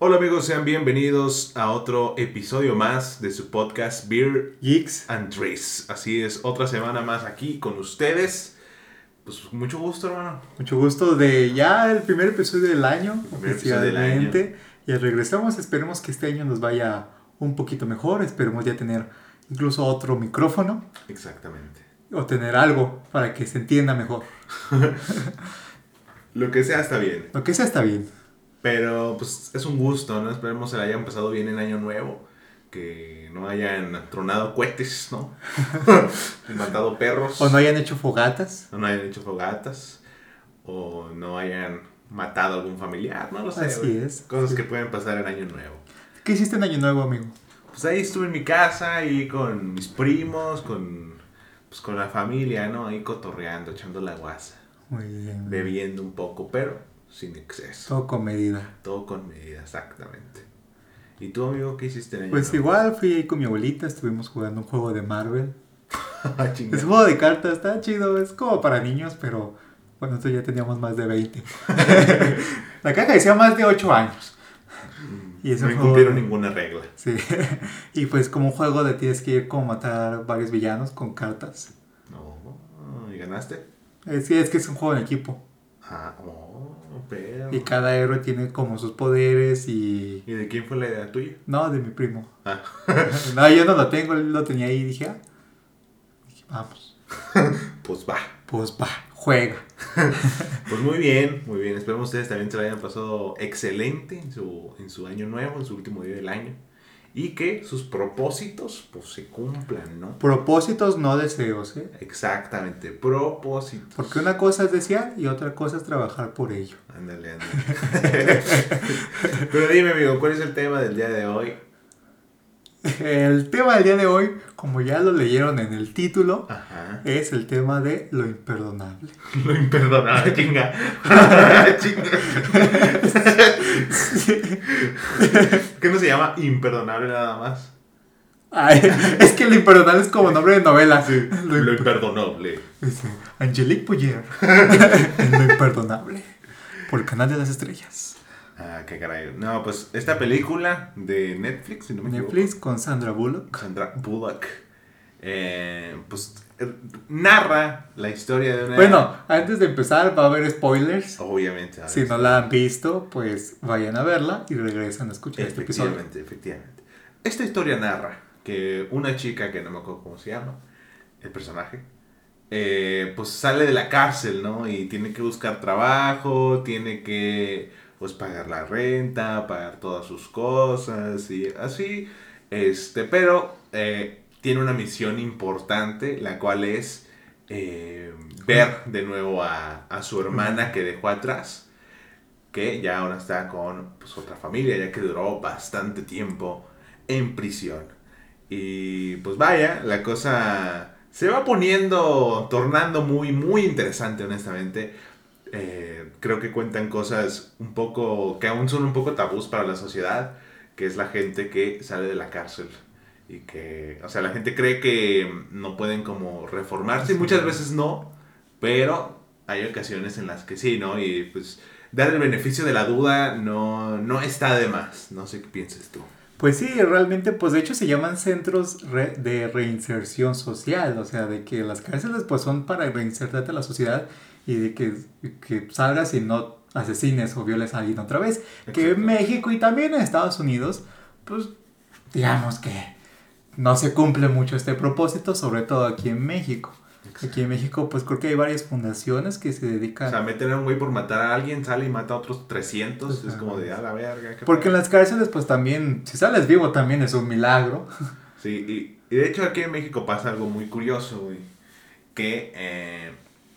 Hola amigos, sean bienvenidos a otro episodio más de su podcast Beer Geeks. and Trace. Así es, otra semana más aquí con ustedes. Pues mucho gusto, hermano. Mucho gusto de ya el primer episodio del año, episodio del oficialmente. Y regresamos, esperemos que este año nos vaya un poquito mejor, esperemos ya tener incluso otro micrófono Exactamente. o tener algo para que se entienda mejor. Lo que sea está bien. Lo que sea está bien. Pero pues es un gusto, ¿no? Esperemos se la hayan pasado bien en Año Nuevo. Que no hayan tronado cohetes, ¿no? matado perros. O no hayan hecho fogatas. o no hayan hecho fogatas. O no hayan matado a algún familiar, no lo sé. Así es. Cosas Sí. que pueden pasar en Año Nuevo. ¿Qué hiciste en Año Nuevo, amigo? Pues ahí estuve en mi casa, ahí con mis primos, con, pues, con la familia, ¿no? Ahí cotorreando, echando la guasa, Muy bien. bebiendo un poco, pero sin exceso. Todo con medida. Todo con medida, exactamente. ¿Y tú, amigo, qué hiciste en año Pues nuevo? igual fui ahí con mi abuelita, estuvimos jugando un juego de Marvel. Ah. Es un juego de cartas, está chido, es como para niños, pero bueno, nosotros ya teníamos más de 20. La caja decía más de 8 años. y es no incumplieron de- ninguna regla. Sí. y pues como un juego de tienes que ir como matar varios villanos con cartas. No, ¿y ganaste? Eh, sí, es que es un juego en equipo. Ah, oh, pero... Y cada héroe tiene como sus poderes y... ¿Y de quién fue la idea tuya? No, de mi primo. Ah, no, yo no lo tengo, él lo tenía ahí y dije, ah. Dije, vamos. pues va. Pues va, juega. Pues muy bien, muy bien. Esperemos ustedes también se la hayan pasado excelente en su, en su año nuevo, en su último día del año. Y que sus propósitos pues se cumplan, ¿no? Propósitos, no deseos, ¿eh? Exactamente, propósitos. Porque una cosa es desear y otra cosa es trabajar por ello. Ándale, ándale. Pero dime, amigo, ¿cuál es el tema del día de hoy? El tema del día de hoy, como ya lo leyeron en el título, Ajá. es el tema de lo imperdonable. Lo imperdonable, chinga. ¿Qué no se llama imperdonable nada más? Ay, es que lo imperdonable es como nombre de novela. Lo Lo imper- imperdonable. Dice, Angelique Boyer. en lo imperdonable. Por el canal de las estrellas. Ah, qué caray. No, pues esta película de Netflix, si no me equivoco. Netflix con Sandra Bullock. Sandra Bullock. eh, pues eh, narra la historia de una. Bueno, antes de empezar va a haber spoilers. obviamente. Si no la han visto, pues vayan a verla y regresan a escuchar este episodio. Efectivamente, efectivamente. Esta historia narra que una chica, que no me acuerdo cómo se llama, el personaje, eh, pues sale de la cárcel, ¿no? Y tiene que buscar trabajo, tiene que, pues, pagar la renta, pagar todas sus cosas y así. Este, pero eh, tiene una misión importante, la cual es eh, ver de nuevo a, a su hermana que dejó atrás que ya ahora está con pues, otra familia, ya que duró bastante tiempo en prisión. Y pues vaya, la cosa se va poniendo, tornando muy, muy interesante, honestamente. Eh, creo que cuentan cosas un poco, que aún son un poco tabús para la sociedad, que es la gente que sale de la cárcel. Y que, o sea, la gente cree que no pueden como reformarse, y muchas veces no, pero hay ocasiones en las que sí, ¿no? Y pues dar el beneficio de la duda no, no está de más. No sé qué pienses tú. Pues sí, realmente, pues de hecho se llaman centros re- de reinserción social, o sea, de que las cárceles pues son para reinsertarte a la sociedad y de que, que salgas y no asesines o violes a alguien otra vez. Que en México y también en Estados Unidos, pues digamos que no se cumple mucho este propósito, sobre todo aquí en México. Aquí en México, pues creo que hay varias fundaciones que se dedican... O sea, meter a un güey por matar a alguien, sale y mata a otros 300. Es como de a la verga. ¿qué Porque en pedo?". las cárceles, pues también, si sales vivo también es un milagro. Sí, y, y de hecho aquí en México pasa algo muy curioso, güey. Que, eh,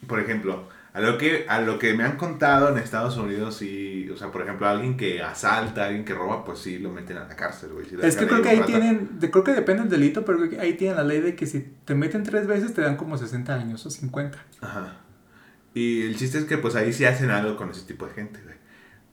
por ejemplo, a lo, que, a lo que me han contado en Estados Unidos, sí, o sea, por ejemplo, alguien que asalta, alguien que roba, pues sí, lo meten a la cárcel, güey. Le Es que creo que ahí rato. tienen, de- creo que depende del delito, pero ahí tienen la ley de que si te meten tres veces te dan como 60 años o 50. Ajá. Y el chiste es que pues ahí sí hacen algo con ese tipo de gente, güey.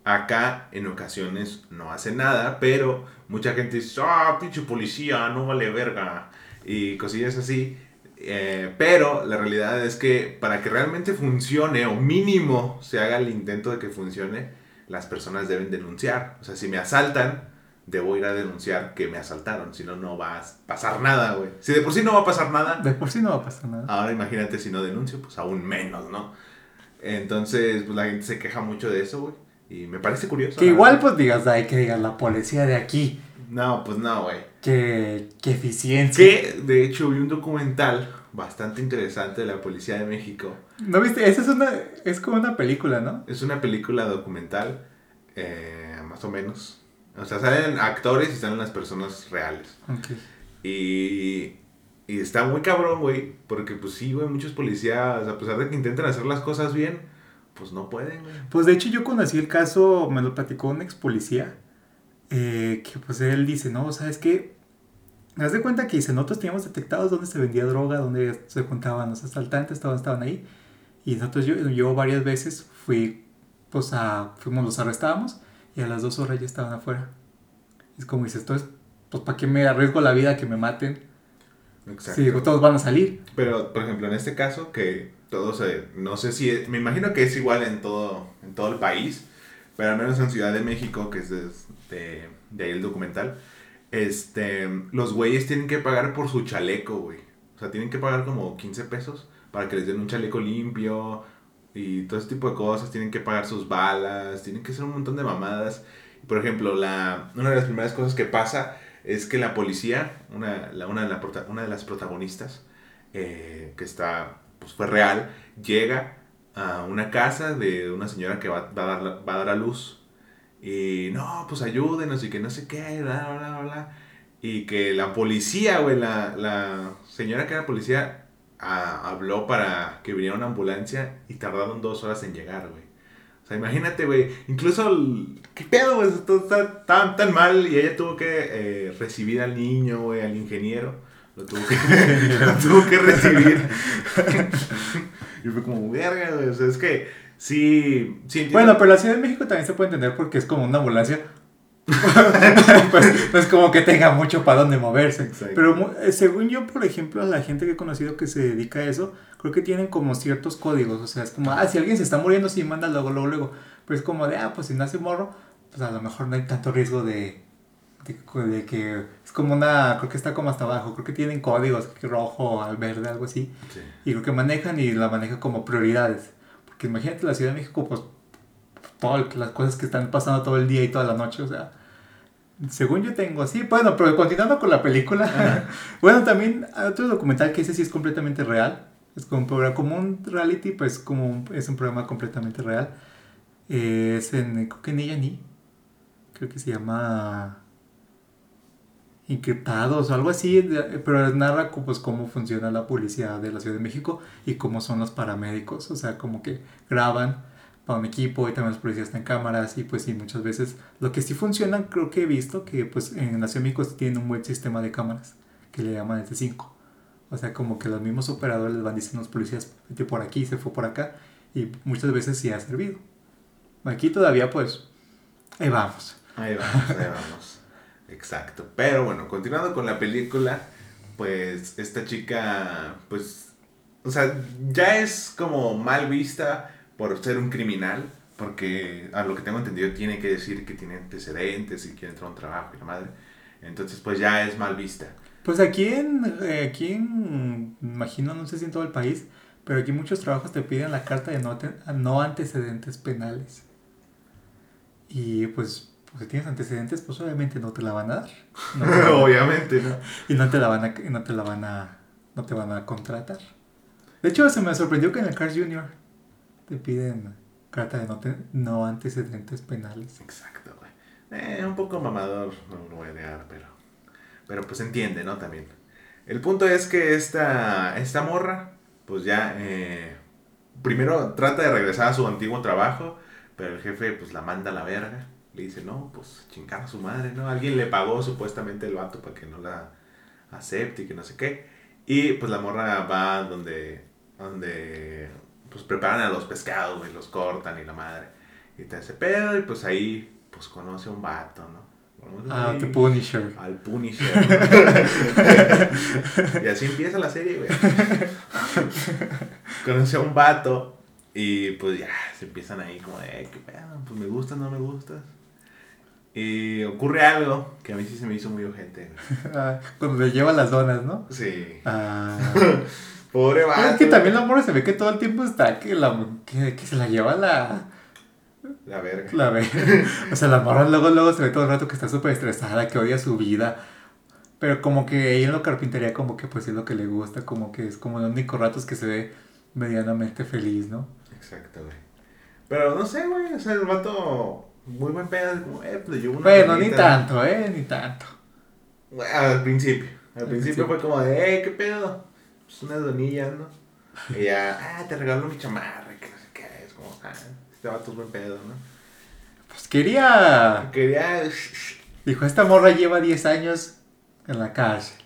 Acá en ocasiones no hacen nada, pero mucha gente dice, ah, pinche policía, no vale verga. Y cosillas así. Eh, pero la realidad es que para que realmente funcione, o mínimo se haga el intento de que funcione, las personas deben denunciar. O sea, si me asaltan, debo ir a denunciar que me asaltaron. Si no, no va a pasar nada, güey. Si de por sí no va a pasar nada. De por sí no va a pasar nada. Ahora imagínate si no denuncio, pues aún menos, ¿no? Entonces, pues la gente se queja mucho de eso, güey. Y me parece curioso. Que igual, pues digas, ay, que digas la policía de aquí. No, pues no, güey. Que, que eficiencia. Que, de hecho, vi un documental bastante interesante de la Policía de México. ¿No viste? Esa es una, es como una película, ¿no? Es una película documental, eh, más o menos. O sea, salen actores y salen las personas reales. Y, y está muy cabrón, güey, porque pues sí, güey, muchos policías, a pesar de que intentan hacer las cosas bien, pues no pueden, güey. Pues de hecho yo conocí el caso, me lo platicó un ex policía, eh, que pues él dice, no, ¿sabes qué? Me das de cuenta que dice, nosotros teníamos detectados dónde se vendía droga, dónde se juntaban los asaltantes, todos estaban ahí. Y nosotros, yo, yo varias veces fui, pues a, fuimos, los arrestábamos y a las dos horas ya estaban afuera. Es como dices, entonces, pues ¿para qué me arriesgo la vida que me maten? Exacto. Si digo, todos van a salir. Pero, por ejemplo, en este caso, que todos, eh, no sé si, es- me imagino que es igual en todo, en todo el país, pero al menos en Ciudad de México, que es de, de, de ahí el documental, este, los güeyes tienen que pagar por su chaleco, güey. O sea, tienen que pagar como 15 pesos para que les den un chaleco limpio y todo ese tipo de cosas. Tienen que pagar sus balas, tienen que hacer un montón de mamadas. Por ejemplo, la, una de las primeras cosas que pasa es que la policía, una, la- una, de, una de las protagonistas, eh, que está, pues fue real, llega a una casa de una señora que va, va a, dar, va a dar a luz. Y no, pues ayúdenos y que no sé qué, bla, bla, bla, bla. Y que la policía, güey, la, la señora que era policía, ah, habló para que viniera una ambulancia y tardaron dos horas en llegar, güey. O sea, imagínate, güey. Incluso, el- ¿qué pedo, güey? Todo está tan, tan mal y ella tuvo que eh, recibir al niño, güey, al ingeniero. Lo tuvo que, lo tuvo que recibir. y fue como, verga, güey. O sea, es que sí, sí. Bueno, pero la Ciudad de México también se puede entender porque es como una ambulancia. pues no es como que tenga mucho para dónde moverse. Exacto. Pero eh, según yo, por ejemplo, la gente que he conocido que se dedica a eso, creo que tienen como ciertos códigos. O sea, es como, ah, si alguien se está muriendo, sí, manda luego, luego, luego. Pero es como de, ah, pues si nace morro, pues a lo mejor no hay tanto riesgo de, de, de que... Es como una, creo que está como hasta abajo, creo que tienen códigos, rojo al verde, algo así. Sí. Y creo que manejan y la manejan como prioridades. Porque imagínate la Ciudad de México, pues, todas las cosas que están pasando todo el día y toda la noche, o sea. Según yo tengo, sí, bueno, pero continuando con la película. bueno, también hay otro documental que ese sí es completamente real. Es como un programa, como un reality, pues como un- es un programa completamente real. Eh, es en, creo que en A&E. Creo que se llama Encriptados o algo así, pero narra pues, cómo funciona la policía de la Ciudad de México y cómo son los paramédicos. O sea, como que graban para un equipo y también los policías están en cámaras y pues sí, muchas veces lo que sí funciona, creo que he visto que pues en la Ciudad de México tienen un buen sistema de cámaras que le llaman S5. O sea, como que los mismos operadores les van diciendo a los policías, vete por aquí, se fue por acá y muchas veces sí ha servido. Aquí todavía pues, ahí vamos. Ahí vamos, ahí vamos. Exacto. Pero bueno, continuando con la película, pues esta chica, pues, o sea, ya es como mal vista por ser un criminal, porque a lo que tengo entendido tiene que decir que tiene antecedentes y quiere entrar a un trabajo y la madre. Entonces, pues ya es mal vista. Pues aquí en, eh, aquí en, imagino, no sé si en todo el país, pero aquí muchos trabajos te piden la carta de no, no antecedentes penales. Y pues, pues, si tienes antecedentes, pues obviamente no te la van a dar. No van a- Obviamente, ¿no? y no te la van a, y no te la van a, no te van a contratar. De hecho, se me sorprendió que en el Cars Junior te piden carta de no, te- no antecedentes penales. Exacto, güey. Eh, un poco mamador, no lo voy a negar, pero, pero pues entiende, ¿no? También. El punto es que esta, esta morra, pues ya, eh, primero trata de regresar a su antiguo trabajo, pero el jefe pues la manda a la verga. Le dice, no, pues chingar a su madre, ¿no? Alguien le pagó supuestamente el vato para que no la acepte y que no sé qué. Y pues la morra va donde, donde pues preparan a los pescados, güey, los cortan y la madre. Y te hace pedo y pues ahí pues conoce a un vato, ¿no? Ah, The Punisher. Al Punisher. ¿no? y así empieza la serie, güey. conoce a un vato y pues ya se empiezan ahí como de, qué pedo, pues me gustas, no me gustas. Y ocurre algo que a mí sí se me hizo muy urgente. Ah, Cuando le lleva las donas, ¿no? Sí. Ah. Pobre Pero vato. es que también la morra se ve que todo el tiempo está que, la, que, que se la lleva la, La verga. la ve. O sea, la morra luego, luego se ve todo el rato que está súper estresada, que odia su vida. Pero como que ella en la carpintería como que pues es lo que le gusta, como que es como los únicos ratos que se ve medianamente feliz, ¿no? Exacto, güey. Pero no sé, güey. O sea, el vato, muy buen pedo. eh, pues llevo una Bueno, ni tanto, ¿eh? Ni tanto. Al principio. Al Al principio principio. fue como de, eh, qué pedo. Pues unas donillas, ¿no? Y ya, ah, te regalo mi chamarra, que no sé qué. Es como, ah, este vato es buen pedo, ¿no? Pues quería... Quería. Dijo, esta morra lleva 10 años en la cárcel.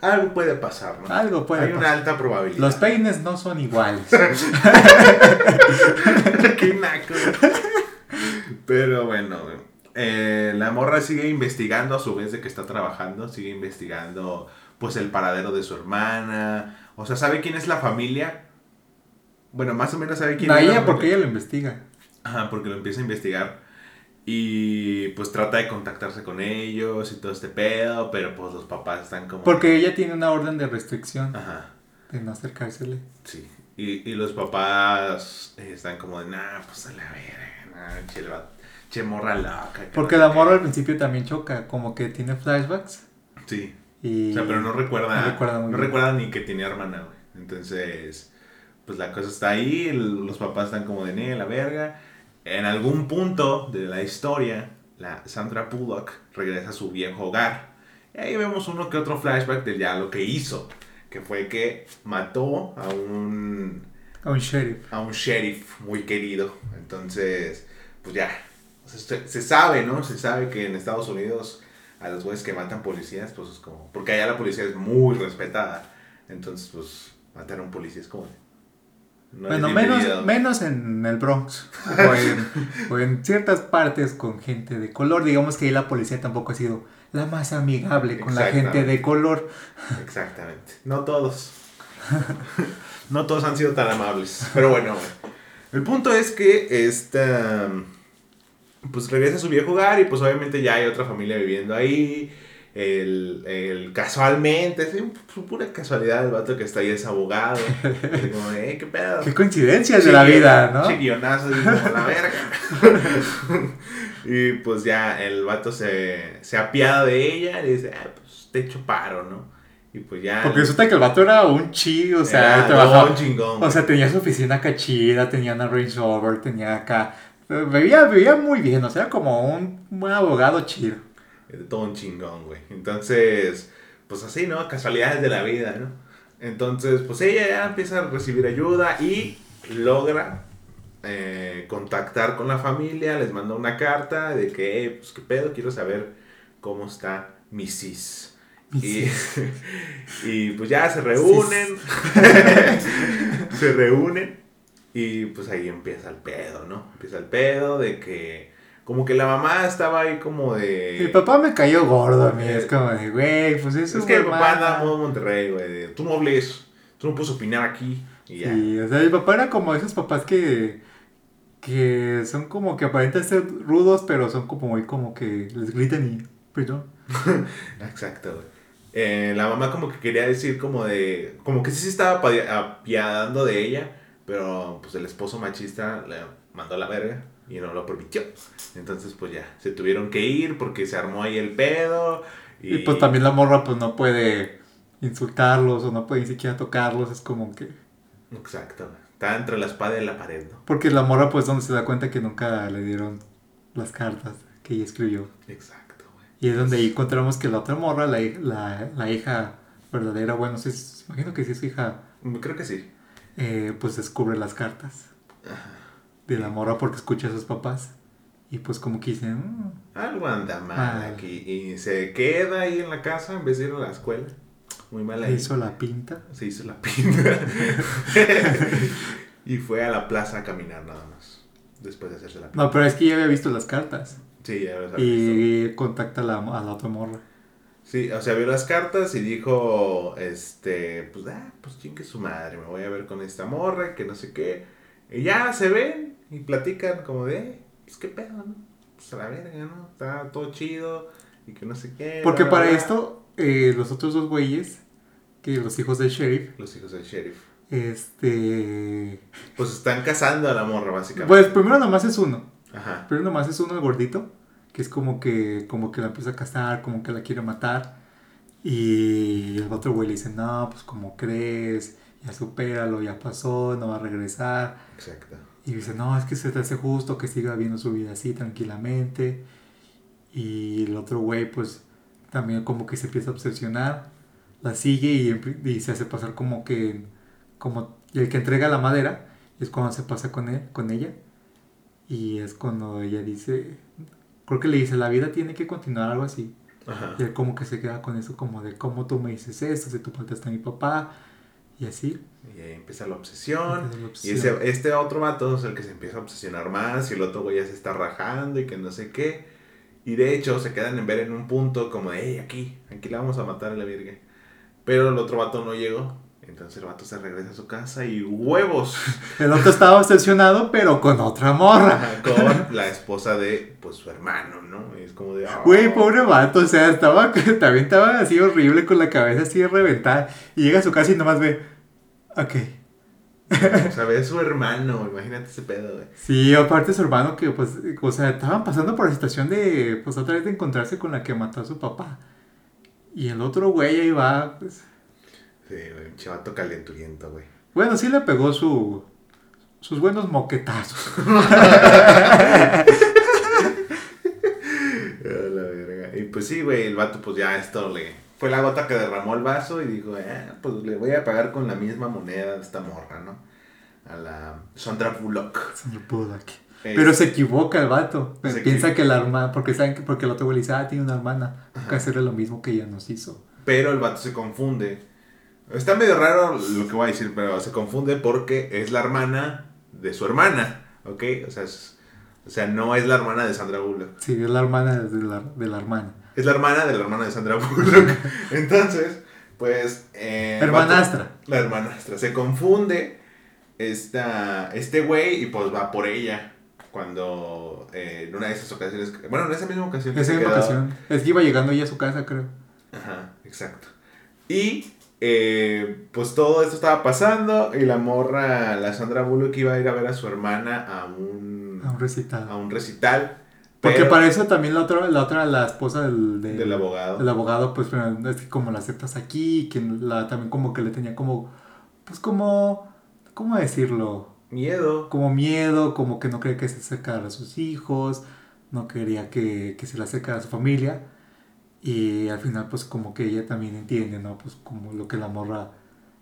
Algo puede pasar, ¿no? Algo puede Hay una alta probabilidad. Los peines no son iguales. Qué naco. Pero bueno, güey. Eh, la morra sigue investigando a su vez de que está trabajando, sigue investigando pues el paradero de su hermana, o sea, sabe quién es la familia. Bueno, más o menos sabe quién No, es la ella porque ella lo investiga. Ajá, porque lo empieza a investigar y pues trata de contactarse con ellos y todo este pedo, pero pues los papás están como Porque ella tiene una orden de restricción Ajá. de no acercársele. Sí. Y, y los papás eh, están como de, nah, pues a la verga, nah, che, morra loca. que Porque la morra qué". al principio también choca, como que tiene flashbacks. Sí. Y... O sea, pero no recuerda, No recuerda no ni que tenía hermana, güey. Entonces, pues la cosa está ahí, los papás están como de, "Nee, la verga. En algún punto de la historia, la Sandra Bullock regresa a su viejo hogar. Y ahí vemos uno que otro flashback de ya lo que hizo. Que fue que mató a un A un sheriff. a un sheriff muy querido. Entonces, pues ya. Se, se sabe, ¿no? Se sabe que en Estados Unidos a los güeyes que matan policías, pues es como. Porque allá la policía es muy respetada. Entonces, pues, matar a un policía es como. no es bueno, menos, menos en el Bronx. O en, o en ciertas partes con gente de color. Digamos que ahí la policía tampoco ha sido la más amigable con la gente de color. Exactamente. No todos. no todos han sido tan amables. Pero bueno. El punto es que esta. Pues regresa a su viejo hogar y pues obviamente ya hay otra familia viviendo ahí. El, el- casualmente, es pura casualidad, el vato que está ahí es abogado. Y como, eh, qué pedo. Qué coincidencias de la vida, ¿no? che guionazo, y como, la verga. y pues ya el vato se, se apiada de ella y dice, ah, pues te echo paro, ¿no? Y pues ya. Porque resulta que el vato era un chi, o sea, Era trabajaba. don chingón. O sea, tenía su oficina acá chida, tenía una Range Rover, tenía acá. Vivía, vivía muy bien, o sea, como un buen abogado chido. Todo un chingón, güey. Entonces, pues así, ¿no? Casualidades de la vida, ¿no? Entonces, pues ella ya empieza a recibir ayuda y logra eh, contactar con la familia, les manda una carta de que, "Eh, pues qué pedo, quiero saber cómo está mi sis. Y, y pues ya se reúnen, se reúnen y pues ahí empieza el pedo, ¿no? Empieza el pedo de que como que la mamá estaba ahí como de... El papá me cayó gordo a mí, es como de, güey, pues eso Es que el papá anda en modo Monterrey, güey. de, Tú no hables, tú no puedes opinar aquí. Y ya. Sí, o sea, el papá era como esos papás que, que son como que aparentan ser rudos, pero son como muy como que les gritan y, perdón. Exacto, güey. Eh, la mamá como que quería decir como de... Como que sí se estaba api- apiadando de ella, pero pues el esposo machista le mandó a la verga y no lo permitió. Entonces pues ya, se tuvieron que ir porque se armó ahí el pedo. Y, Y pues también la morra pues no puede insultarlos o no puede ni siquiera tocarlos, es como que... Exacto. Está entre la espada y la pared, ¿no? Porque la morra pues donde se da cuenta que nunca le dieron las cartas que ella escribió. Exacto, güey. Y es donde ahí encontramos que la otra morra, la, la, la hija verdadera, bueno, sí, es- imagino que sí es su hija, Creo que sí. Eh, pues descubre las cartas de la morra porque escucha a sus papás. Y pues como que dicen, "Mm, Algo anda mal Mal. aquí. Y se queda ahí en la casa en vez de ir a la escuela. Muy mal ahí. hizo la pinta. Se hizo la pinta. y fue a la plaza a caminar nada más. Después de hacerse la pinta. No, pero es que ya había visto las cartas. Sí, ya los había visto. Y contacta a la, a la otra morra. Sí, o sea, vio las cartas y dijo, este, pues, ah, pues chingue su madre, me voy a ver con esta morra, que no sé qué. Y ya se ven, y platican como de, "Eh, pues qué pedo, ¿no? Pues a la verga, ¿no? Está todo chido y que no sé qué. Porque bla, para bla". esto, eh, los otros dos güeyes, que los hijos del sheriff, Los hijos del sheriff. este... Pues están cazando a la morra, básicamente. Pues primero nomás es uno. Ajá. Primero nomás es uno el gordito, que es como que, como que la empieza a cazar, como que la quiere matar. Y el otro güey le dice, no, pues como crees, ya supéralo, ya pasó, no va a regresar. Exacto. Y dice, no, es que se te hace justo que siga viendo su vida así tranquilamente. Y el otro güey, pues, también como que se empieza a obsesionar. La sigue y, y se hace pasar como que, como el que entrega la madera, es cuando se pasa con él, con ella. Y es cuando ella dice, creo que le dice, la vida tiene que continuar, algo así. Ajá. Y él como que se queda con eso, como de cómo tú me dices esto, si tú faltaste a mi papá. Y así. Y ahí empieza la obsesión. Empieza la Y ese, este otro vato es el que se empieza a obsesionar más y el otro güey ya se está rajando y que no sé qué. Y de hecho se quedan en ver en un punto como de, hey, aquí, aquí la vamos a matar a la virgen. Pero el otro vato no llegó. Entonces el vato se regresa a su casa y huevos El otro estaba obsesionado, pero con otra morra. Con la esposa de pues su hermano, ¿no? Y es como de. Güey, pobre vato, o sea, estaba, también estaba así horrible con la cabeza así reventada. Y llega a su casa y nomás ve, ok. O sea, ve a su hermano, imagínate ese pedo, güey. Sí, aparte su hermano que pues, o sea, estaban pasando por la situación de, pues otra vez de encontrarse con la que mató a su papá. Y el otro güey ahí va, pues, Güey, un chavato calenturiento, güey. bueno, sí le pegó su, sus buenos moquetazos. A la verga. Y pues sí, güey, el vato pues ya esto le... Fue la gota que derramó el vaso y dijo, eh, pues le voy a pagar con la misma moneda de esta morra, ¿no? A la Sandra Bullock. Señor Bullock. Es- Pero se equivoca el vato. Piensa que la hermana, porque saben que porque el otro güey le dice, ah, tiene una hermana. Hay que hacerle lo mismo que ella nos hizo. Pero el vato se confunde. Está medio raro lo que voy a decir, pero se confunde porque es la hermana de su hermana, ¿ok? O sea, es- o sea no es la hermana de Sandra Bullock. Sí, es la hermana de la, de la hermana. Es la hermana de la hermana de Sandra Bullock. Entonces, pues... eh, Hermanastra. La hermanastra. Se confunde esta, este güey y pues va por ella. Cuando eh, en una de esas ocasiones... Bueno, en esa misma ocasión. Esa misma quedó- ocasión. Es que iba llegando ella a su casa, creo. Ajá, exacto. Y eh, pues todo esto estaba pasando y la morra, la Sandra Bullock iba a ir a ver a su hermana a un, A un recital. a un recital. Porque para eso también la otra, la otra, la esposa del, del, Del abogado. del abogado, pues es que como la aceptas aquí, que la, también como que le tenía como, pues como, ¿cómo decirlo? Miedo. Como miedo, como que no quería que se acercara a sus hijos, no quería que, que se le acercara a su familia. Y al final pues como que ella también entiende, ¿no? Pues como lo que la morra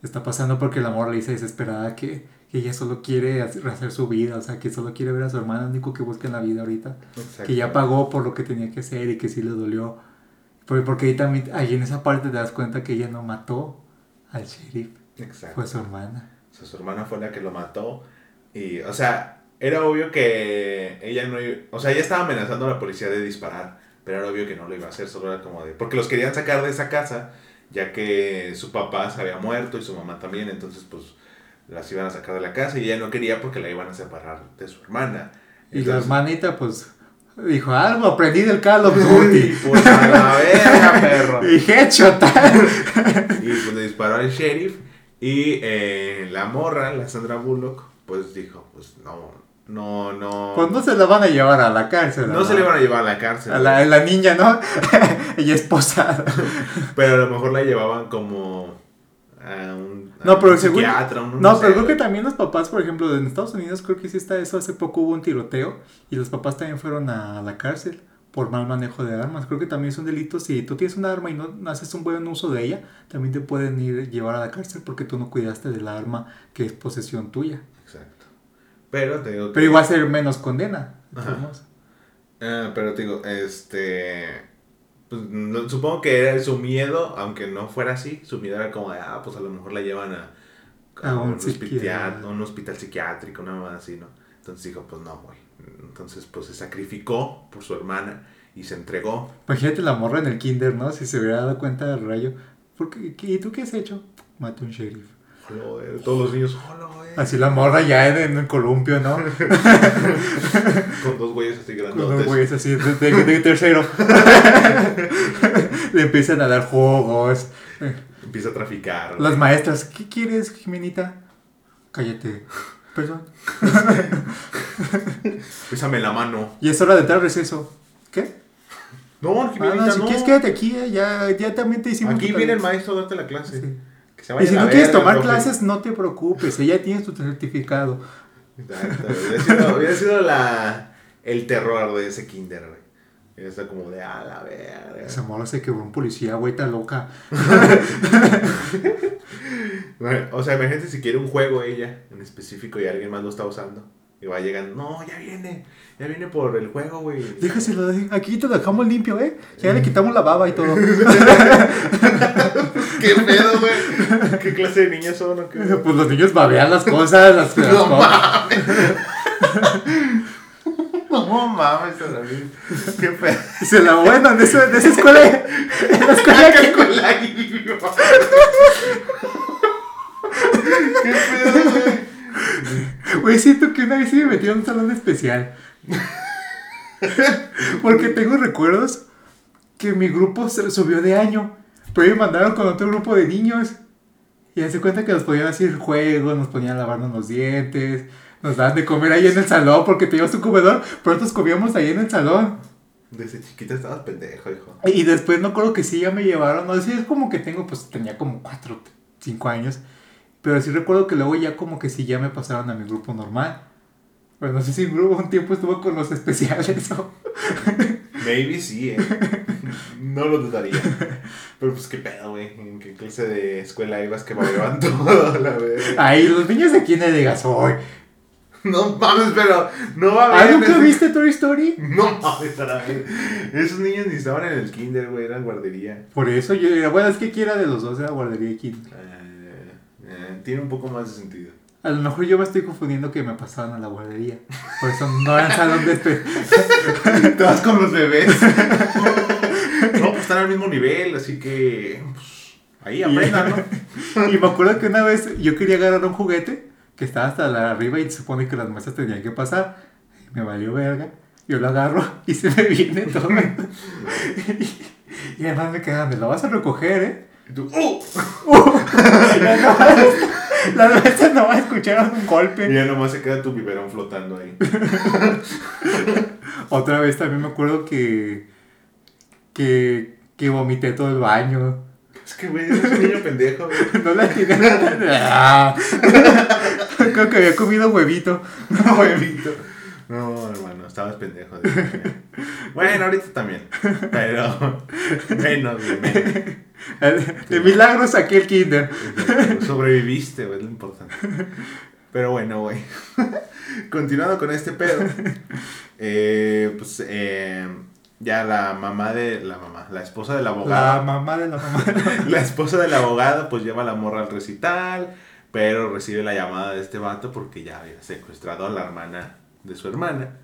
está pasando porque la morra le dice desesperada que, que ella solo quiere hacer, su vida, o sea, que solo quiere ver a su hermana, único que busca en la vida ahorita que ya pagó por lo que tenía que hacer y que sí le dolió. Porque, porque ahí también, ahí en esa parte te das cuenta que ella no mató al sheriff, Exacto. fue su hermana. O sea, su hermana fue la que lo mató. Y, o sea, era obvio que ella no O sea, ella estaba amenazando a la policía de disparar. Pero era obvio que no lo iba a hacer, solo era como de... Porque los querían sacar de esa casa, ya que su papá se había muerto y su mamá también. Entonces, pues, las iban a sacar de la casa y ella no quería porque la iban a separar de su hermana. Y la hermanita, pues, dijo, algo aprendí del Call of Duty. pues a la verga, perro. y headshot. Y pues le disparó al sheriff. Y eh, la morra, la Sandra Bullock, pues dijo, pues no, no, no. pues no se la van a llevar a la cárcel. No se le van a llevar a la cárcel. a la, niña, ¿no? Ella es posada. Pero a lo mejor la llevaban como a un, a No, pero un según- psiquiatra. un- No, sé, pero creo que también los papás, por ejemplo, en Estados Unidos creo que sí está eso. Hace poco hubo un tiroteo y los papás también fueron a la cárcel por mal manejo de armas. Creo que también es un delito. Si tú tienes un arma y no no haces un buen uso de ella, también te pueden ir llevar a la cárcel porque tú no cuidaste del arma que es posesión tuya. Pero te digo que- Pero igual ser menos condena. Ah, pero te digo, este. Pues, no- supongo que era su miedo, aunque no fuera así. Su miedo era como de, ah, pues a lo mejor la llevan a, A un hospital, psiquiatra. un hospital psiquiátrico, nada más así, ¿no? Entonces dijo, pues no, güey. Entonces, pues se sacrificó por su hermana y se entregó. Imagínate la morra en el kinder, ¿no? Si se hubiera dado cuenta del rayo. ¿Por qué? ¿Qué- ¿Y tú qué has hecho? Maté un sheriff. Hola, Todos los niños, hola, güey. Así la morra ya en, en el columpio, ¿no? Con dos güeyes así Con grandotes. unos güeyes así de, de- de tercero. Le empiezan a dar juegos. Empieza a traficar. güey. Las maestras, ¿qué quieres, Jimenita? Cállate. Perdón. Pésame la mano. Y es hora de entrar al receso. ¿Qué? No, Ah, Jimenita, no, si no. quieres quédate aquí, eh, ya, ya también te hicimos Aquí viene el maestro a darte la clase. Sí. Se Y vaya si a no quieres verga, tomar profe. clases, no te preocupes, ella tiene tu certificado. Exacto, Hubiera sido, hubiera sido la, el terror de ese kinder, güey. Estado como de, a la verga. Esa morra se quebró un policía, güey, está loca. Bueno, O sea, imagínate si quiere un juego ella en específico y alguien más lo está usando. Y va llegando, no, ya viene, ya viene por el juego, güey. Déjaselo, aquí te lo dejamos limpio, ¿eh? Ya le quitamos la baba y todo. ¿Qué pedo, güey? ¿Qué clase de niños son o qué? Pues los niños babean las cosas, las, las No cosas. No mames, David. Qué pedo. Se la bueno, en esa, en esa escuela. En la escuela que- ¿Qué pedo, güey? Güey, siento que una vez sí me metí a un salón especial. Porque tengo recuerdos que mi grupo se subió de año. Pero me mandaron con otro grupo de niños. Y hace cuenta que nos ponían a hacer juegos, nos ponían a lavarnos los dientes, nos daban de comer ahí en el salón porque teníamos un comedor, pero nosotros comíamos ahí en el salón. Desde chiquita estabas pendejo, hijo. Y después me acuerdo que sí ya me llevaron, no sé, es como que tengo, pues tenía como 4, 5 años. Pero sí recuerdo que luego ya como que sí ya me pasaron a mi grupo normal. Pero no sé si grupo un tiempo estuvo con los especiales o... Maybe sí, eh. No lo dudaría. Pero pues qué pedo, güey. ¿En qué clase de escuela ibas que babeaban todo, la verga? Ay, los niños de quién de Gasoy. No mames, pero no va a ¿Ah, haber. nunca viste Toy Story? No mames, para ver. Esos niños ni estaban en el kinder, güey, eran guardería. Por eso yo era, bueno, es que quiera de los dos era guardería y kinder. Eh, eh, tiene un poco más de sentido. A lo mejor yo me estoy confundiendo que me pasaban a la guardería. Por eso no era salón de espe- Te vas con los bebés. no, pues están al mismo nivel, así que. Pues, ahí aprendan, ¿no? Y me acuerdo que una vez yo quería agarrar un juguete que estaba hasta la arriba y se supone que las maestras tenían que pasar. Me valió verga. Yo lo agarro y se me viene todo. y además me quedan, ¿me lo vas a recoger, eh? Y tú, ¡uh! Las maestras- las maestras no van a escuchar un Y golpe. ya nomás se queda tu biberón flotando ahí. Otra vez también me acuerdo que, que, que vomité todo el baño. Es que, güey, eres un niño pendejo, güey. No la tiene. Ah. Creo que había comido huevito. Huevito. No, hermano, estabas pendejo. de. Bueno, ahorita también. Pero menos, güey, menos. De milagro saqué el kinder. Sobreviviste, güey, es lo importante. Pero bueno, güey. Continuando con este pedo. eh, pues eh, ya la mamá de. La mamá, la esposa del La abogado. mamá de la mamá. La esposa del abogado, pues lleva a la morra al recital. Pero recibe la llamada de este vato porque ya había secuestrado a la hermana de su hermana.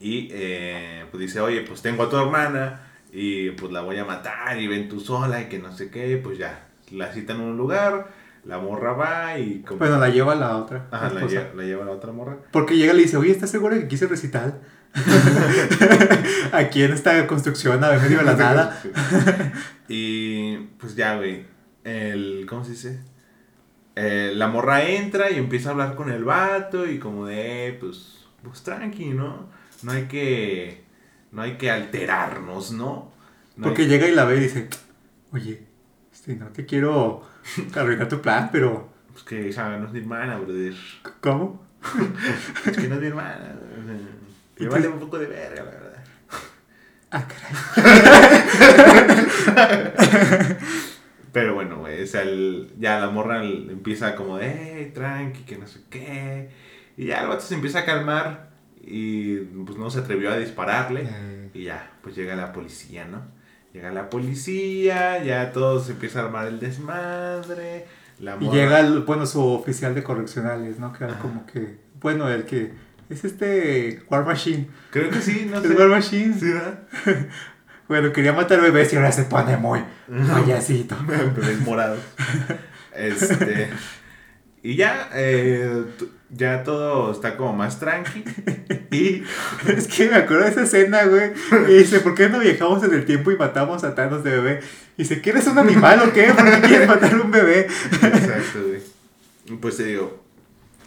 Y eh, pues dice, oye, pues tengo a tu hermana y pues la voy a matar y ven tú sola y que no sé qué. Pues ya, la citan en un lugar, la morra va y como... Bueno, la lleva la otra. Ajá, la, lle- la lleva la otra morra. Porque llega y le dice, oye, ¿estás seguro que quise recital? Aquí en esta construcción, a medio de la nada. y pues ya, güey. El, ¿Cómo se dice? Eh, la morra entra y empieza a hablar con el vato y como de, eh, pues, pues tranqui, ¿no? No hay que, no hay que alterarnos, ¿no? No Porque hay- llega y la ve y dice, oye, este, no te quiero arruinar tu plan, pero... Pues que esa no es mi hermana, brother. ¿Cómo? Es que no es mi hermana. o sea, ¿Y Me vale un poco de verga, la verdad. Ah, caray. Pero bueno, güey, o sea, el- ya la morra el- empieza como de, hey, tranqui, que no sé qué. Y ya el vato se empieza a calmar y pues no se atrevió a dispararle. Y ya, pues llega la policía, ¿no? Llega la policía, ya todo se empieza a armar el desmadre. La Y llega, el, bueno, su oficial de correccionales, ¿no? Que era Ajá. como que, bueno, el que es este War Machine. Creo que sí, no Es sé. War Machine. Sí, ¿verdad? Bueno, quería matar bebés y ahora se pone muy payasito. Bebés morados. Este. Y ya, eh, ya todo está como más tranqui. Y Es que me acuerdo de esa escena, güey. Y dice, ¿por qué no viajamos en el tiempo y matamos a Thanos de bebé? Y dice, ¿que eres un animal o qué? ¿Por qué quieres matar un bebé? Exacto, güey. Pues te digo,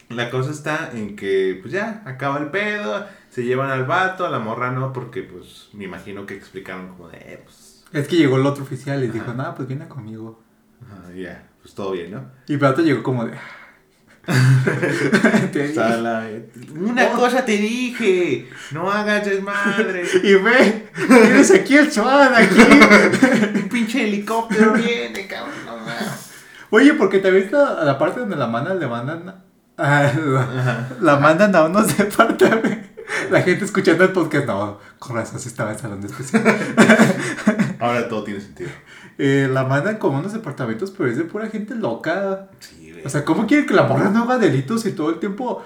la cosa está en que, pues ya, acaba el pedo, se llevan al vato, a la morra no, porque, pues, me imagino que explicaron como de, eh, pues, Es que llegó el otro oficial y dijo, nada, pues viene conmigo. ajá, ya, pues todo bien, ¿no? Y el vato llegó como de... Te dije. La- Una cosa te dije, no hagas desmadre. Y ve, tienes aquí el SWAT, aquí. Un pinche helicóptero viene, cabrón, no. Oye, porque también está la parte donde la mandan, le mandan... la, la mandan a unos departamentos. La gente escuchando el podcast, no, con razón se estaba en salón de especial. Ahora todo tiene sentido. Eh, la mandan como unos departamentos, pero es de pura gente loca. Sí, güey. O sea, ¿cómo quieren que la morra no haga delitos y todo el tiempo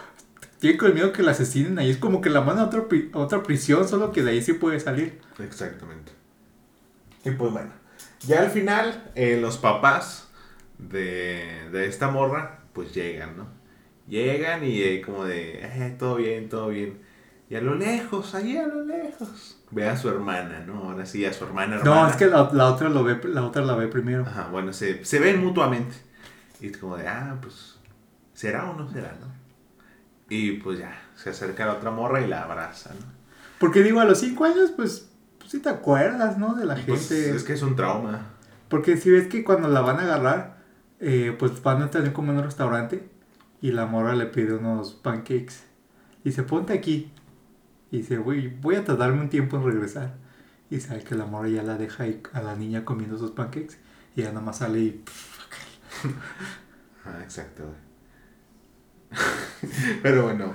tiene con el miedo que la asesinen ahí? Es como que la mandan a otra, pri- a otra prisión, solo que de ahí sí puede salir. Exactamente. Y pues bueno, ya al final, eh, los papás de, de esta morra, pues llegan, ¿no? Llegan y eh, como de, eh, todo bien, todo bien. Y a lo lejos, ahí a lo lejos, ve a su hermana, ¿no? Ahora sí, a su hermana. No, hermana. es que la, la otra lo ve, la otra la ve primero. Ajá, bueno, se, se ven mutuamente. Y es como de, ah, pues, ¿será o no será, no? Y pues ya, se acerca a la otra morra y la abraza, ¿no? Porque digo, a los cinco años, pues, pues sí te acuerdas, ¿no? De la Pues, gente. es que es un trauma. Porque si ves que cuando la van a agarrar, eh, pues van a estar como en un restaurante y la morra le pide unos pancakes. Y se ponte aquí. Y dice, güey, voy a tardarme un tiempo en regresar. Y sabe que la morra ya la deja a la niña comiendo sus pancakes. Y ya nada más sale y... Ah, exacto. Pero bueno,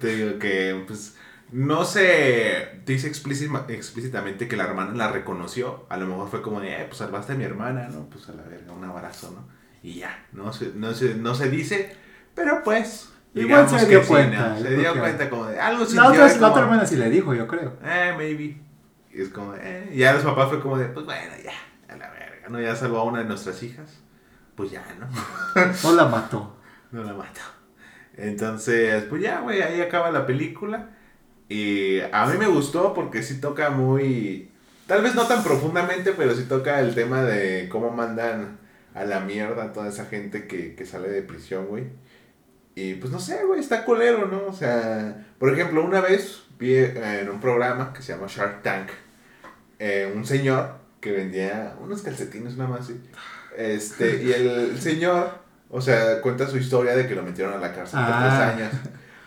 te digo que, pues, no se dice explícitamente que la hermana la reconoció. A lo mejor fue como de, pues salvaste a mi hermana, ¿no? Pues a la verga, un abrazo, ¿no? Y ya, no se, no se, no se dice, pero pues. Igual se dio sí, cuenta, ¿no? Se dio cuenta como de algo La sintió otra, la otra hermana sí le dijo, yo creo. Eh, maybe. Y es como, eh. Y ya los papás fue como de, pues bueno, ya, a la verga, ¿no? Ya salvó a una de nuestras hijas. Pues ya, ¿no? O la mató. No la mato. Entonces, pues ya, güey, ahí acaba la película. Y a mí me gustó porque sí toca muy... Tal vez no tan profundamente, pero sí toca el tema de cómo mandan a la mierda a toda esa gente que, que sale de prisión, güey. Y pues no sé, güey, está colero, ¿no? O sea, por ejemplo, una vez vi eh, en un programa que se llama Shark Tank, eh, un señor que vendía unos calcetines nada más, así. Este, y el señor, o sea, cuenta su historia de que lo metieron a la cárcel por Ah. tres años.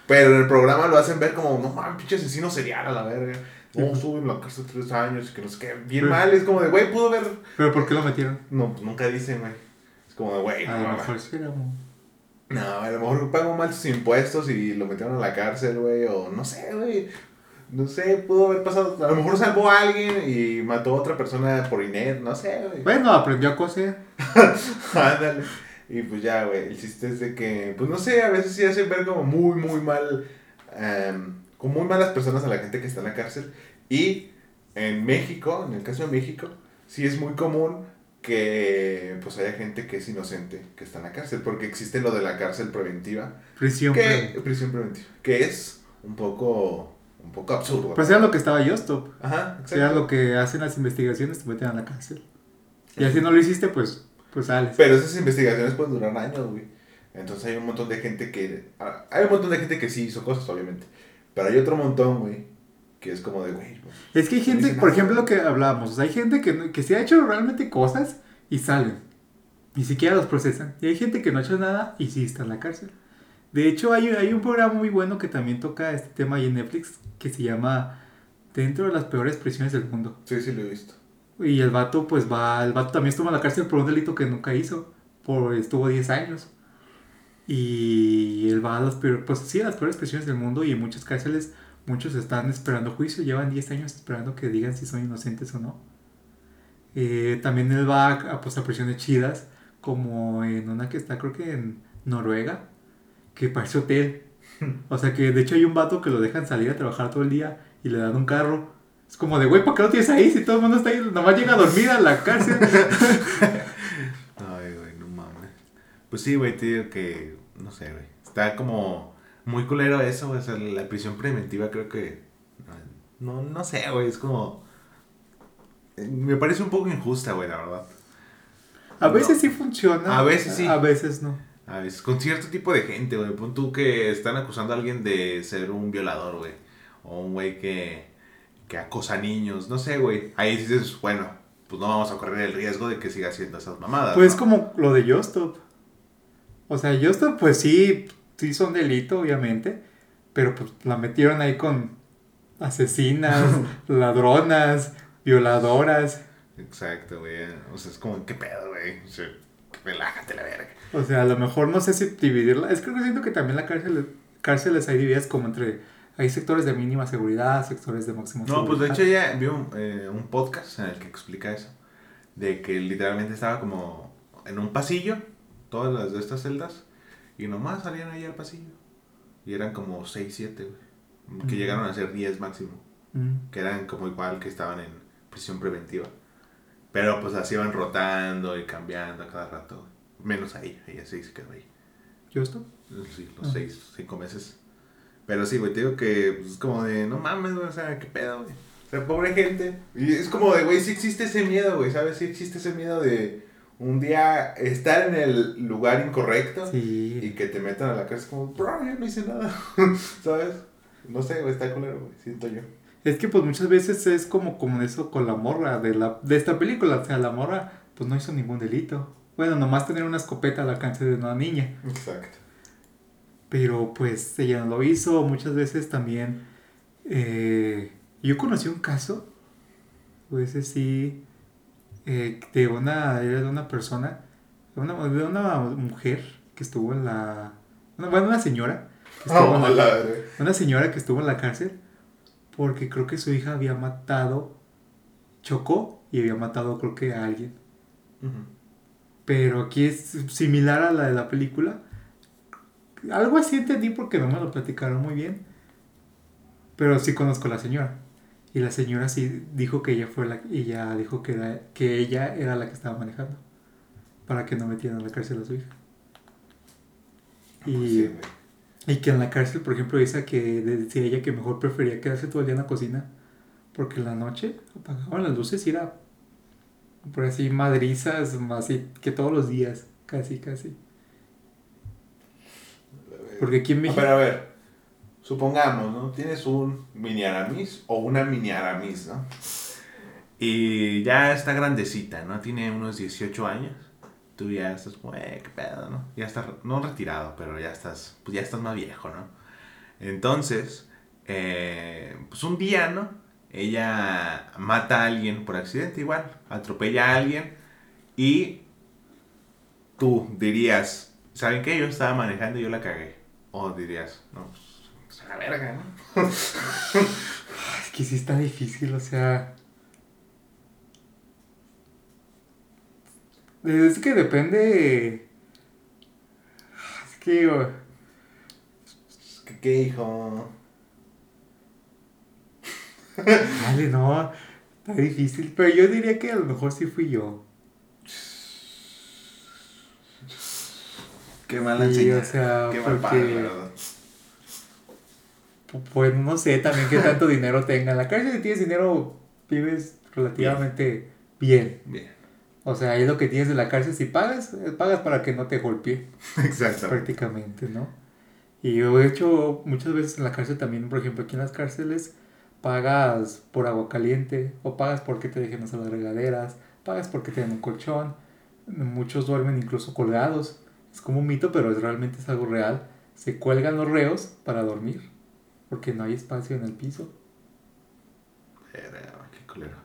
Pero en el programa lo hacen ver como, no mames, pinche asesino serial a la verga. No, estuve en la cárcel tres años y que no sé qué. Bien Pero- mal, es como de, güey, pudo ver. ¿Pero por qué lo metieron? No, pues nunca dicen, güey. Es como de, güey, no, No, a lo mejor pagó mal sus impuestos y lo metieron a la cárcel, güey. O no sé, güey. No sé, pudo haber pasado. A lo mejor salvó a alguien y mató a otra persona por Inés. No sé, güey. Bueno, aprendió a coser. Ándale. Y pues ya, güey. El chiste es de que, pues no sé, a veces sí hacen ver como muy, muy mal. em, con muy malas personas a la gente que está en la cárcel. Y en México, en el caso de México, sí es muy común que pues haya gente que es inocente que está en la cárcel. Porque existe lo de la cárcel preventiva. Prisión. que, pero- prisión preventiva. Que es un poco, un poco absurdo. Pues era lo que estaba Yostop. Ajá, exacto. lo que hacen las investigaciones te meten a la cárcel. Y así no lo hiciste, pues, pues sales. Pero esas investigaciones pueden durar años, güey. Entonces hay un montón de gente que... ah, Hay un montón de gente que sí hizo cosas, obviamente. Pero hay otro montón, güey, que es como de, güey, pues, Es que hay gente, por ejemplo, lo que hablábamos, o sea, hay gente que, que sí ha hecho realmente cosas y salen. Ni siquiera los procesan. Y hay gente que no ha hecho nada y sí está en la cárcel. De hecho, hay, hay un programa muy bueno que también toca este tema ahí en Netflix que se llama Dentro de las peores prisiones del mundo. sí, sí lo he visto. Y el vato, pues va, el vato también estuvo en la cárcel por un delito que nunca hizo. Por, estuvo 10 años. Y él va a las peores, pues sí, a las peores prisiones del mundo y en muchas cárceles muchos están esperando juicio, llevan 10 años esperando que digan si son inocentes o no. Eh, también él va a, a, pues, a prisiones chidas, como en una que está creo que en Noruega, que parece hotel. O sea que de hecho hay un vato que lo dejan salir a trabajar todo el día y le dan un carro. Es como de, güey, ¿por qué lo tienes ahí si todo el mundo está ahí? Nomás llega a dormir a la cárcel. Ay, güey, no mames. Pues sí, güey, te digo que no sé, güey. Está como muy culero eso, güey. O sea, la prisión preventiva creo que... No, no sé, güey. Es como... Me parece un poco injusta, güey, la verdad. A veces sí funciona. A veces sí. A veces no. A veces, con cierto tipo de gente, güey. Pon tú que están acusando a alguien de ser un violador, güey. O un güey que, que acosa niños. No sé, güey. Ahí dices, bueno, pues no vamos a correr el riesgo de que siga haciendo esas mamadas. Pues ¿no? como lo de Justop. O sea, Justop, pues sí, sí son delito, obviamente. Pero pues la metieron ahí con asesinas, ladronas, violadoras. Exacto, güey. O sea, es como, ¿qué pedo, güey? O sea, relájate la verga. O sea, a lo mejor no sé si dividirla. Es que yo siento que también la cárcel, cárceles hay divididas como entre. Hay sectores de mínima seguridad, sectores de máxima No, seguridad. pues de hecho ya vi un, eh, un podcast en el que explica eso. De que literalmente estaba como en un pasillo, todas las de estas celdas, y nomás salían ahí al pasillo. Y eran como 6, 7, güey. Que llegaron a ser 10 máximo. Mm. Que eran como igual que estaban en prisión preventiva. Pero pues así iban rotando y cambiando a cada rato. Menos ahí, ella sí se quedó ahí. ¿Justop? Sí, los Ah. 6, 5 meses. Pero sí, güey, te digo que pues, es como de, no mames, güey, o sea, qué pedo, güey. O sea, pobre gente. Y es como de, güey, sí existe ese miedo, güey, ¿sabes? Sí existe ese miedo de un día estar en el lugar incorrecto y que te metan a la cárcel como, bro, yo no hice nada, ¿sabes? No sé, está culero, güey, siento yo. Es que pues muchas veces es como, como eso con la morra de, la, de esta película. O sea, la morra pues no hizo ningún delito. Bueno, nomás tener una escopeta al alcance de una niña. Exacto. Pero pues ella no lo hizo. Muchas veces también... eh, yo conocí un caso, pues ese sí, eh, de una, era de una persona, de una, de una mujer que estuvo en la... una- bueno, una señora. que estuvo en la- verga. una señora que estuvo en la cárcel porque creo que su hija había matado, chocó y había matado creo que a alguien. Pero aquí es similar a la de la película. Algo así entendí porque no me lo platicaron muy bien. Pero sí conozco a la señora. Y la señora sí dijo que ella fue la ella dijo que era, que ella era la que estaba manejando para que no metieran a la cárcel a su hija. Y Sí, y que en la cárcel, por ejemplo, dice que decía ella que mejor prefería quedarse todo el día en la cocina. Porque en la noche apagaban las luces y era por así madrizas, así que todos los días, casi, casi. Porque aquí en México. Pero a ver, supongamos, ¿no? Tienes un mini aramis o una mini aramis, ¿no? Y ya está grandecita, ¿no? Tiene unos 18 años. Tú ya estás como, eh, qué pedo, ¿no? Ya estás, no retirado, pero ya estás, pues ya estás más viejo, ¿no? Entonces, eh, pues un día, ¿no? Ella mata a alguien por accidente igual, atropella a alguien y tú dirías, ¿saben qué? Yo estaba manejando y yo la cagué. O dirías, no, pues, pues a la verga, ¿no? Es que sí está difícil, o sea. Es que depende. Es que. oh, ¿Qué, qué hijo? Vale, no. Está difícil. Pero yo diría que a lo mejor sí fui yo. Qué mala Sí, enseñanza. o sea, Qué mal porque- padre, la verdad. Pu- Pues no sé también qué tanto dinero tenga. En la cárcel si tienes dinero, vives relativamente bien. Bien. O sea, ahí lo que tienes de la cárcel, si pagas, eh, pagas para que no te golpee, Exacto. prácticamente, ¿no? Y yo he hecho muchas veces en la cárcel también, por ejemplo, aquí en las cárceles, pagas por agua caliente, o pagas porque te dejen hacer las regaderas, pagas porque te den un colchón. Muchos duermen incluso colgados. Es como un mito, pero es, realmente es algo real. Se cuelgan los reos para dormir, porque no hay espacio en el piso. Verga, qué culero.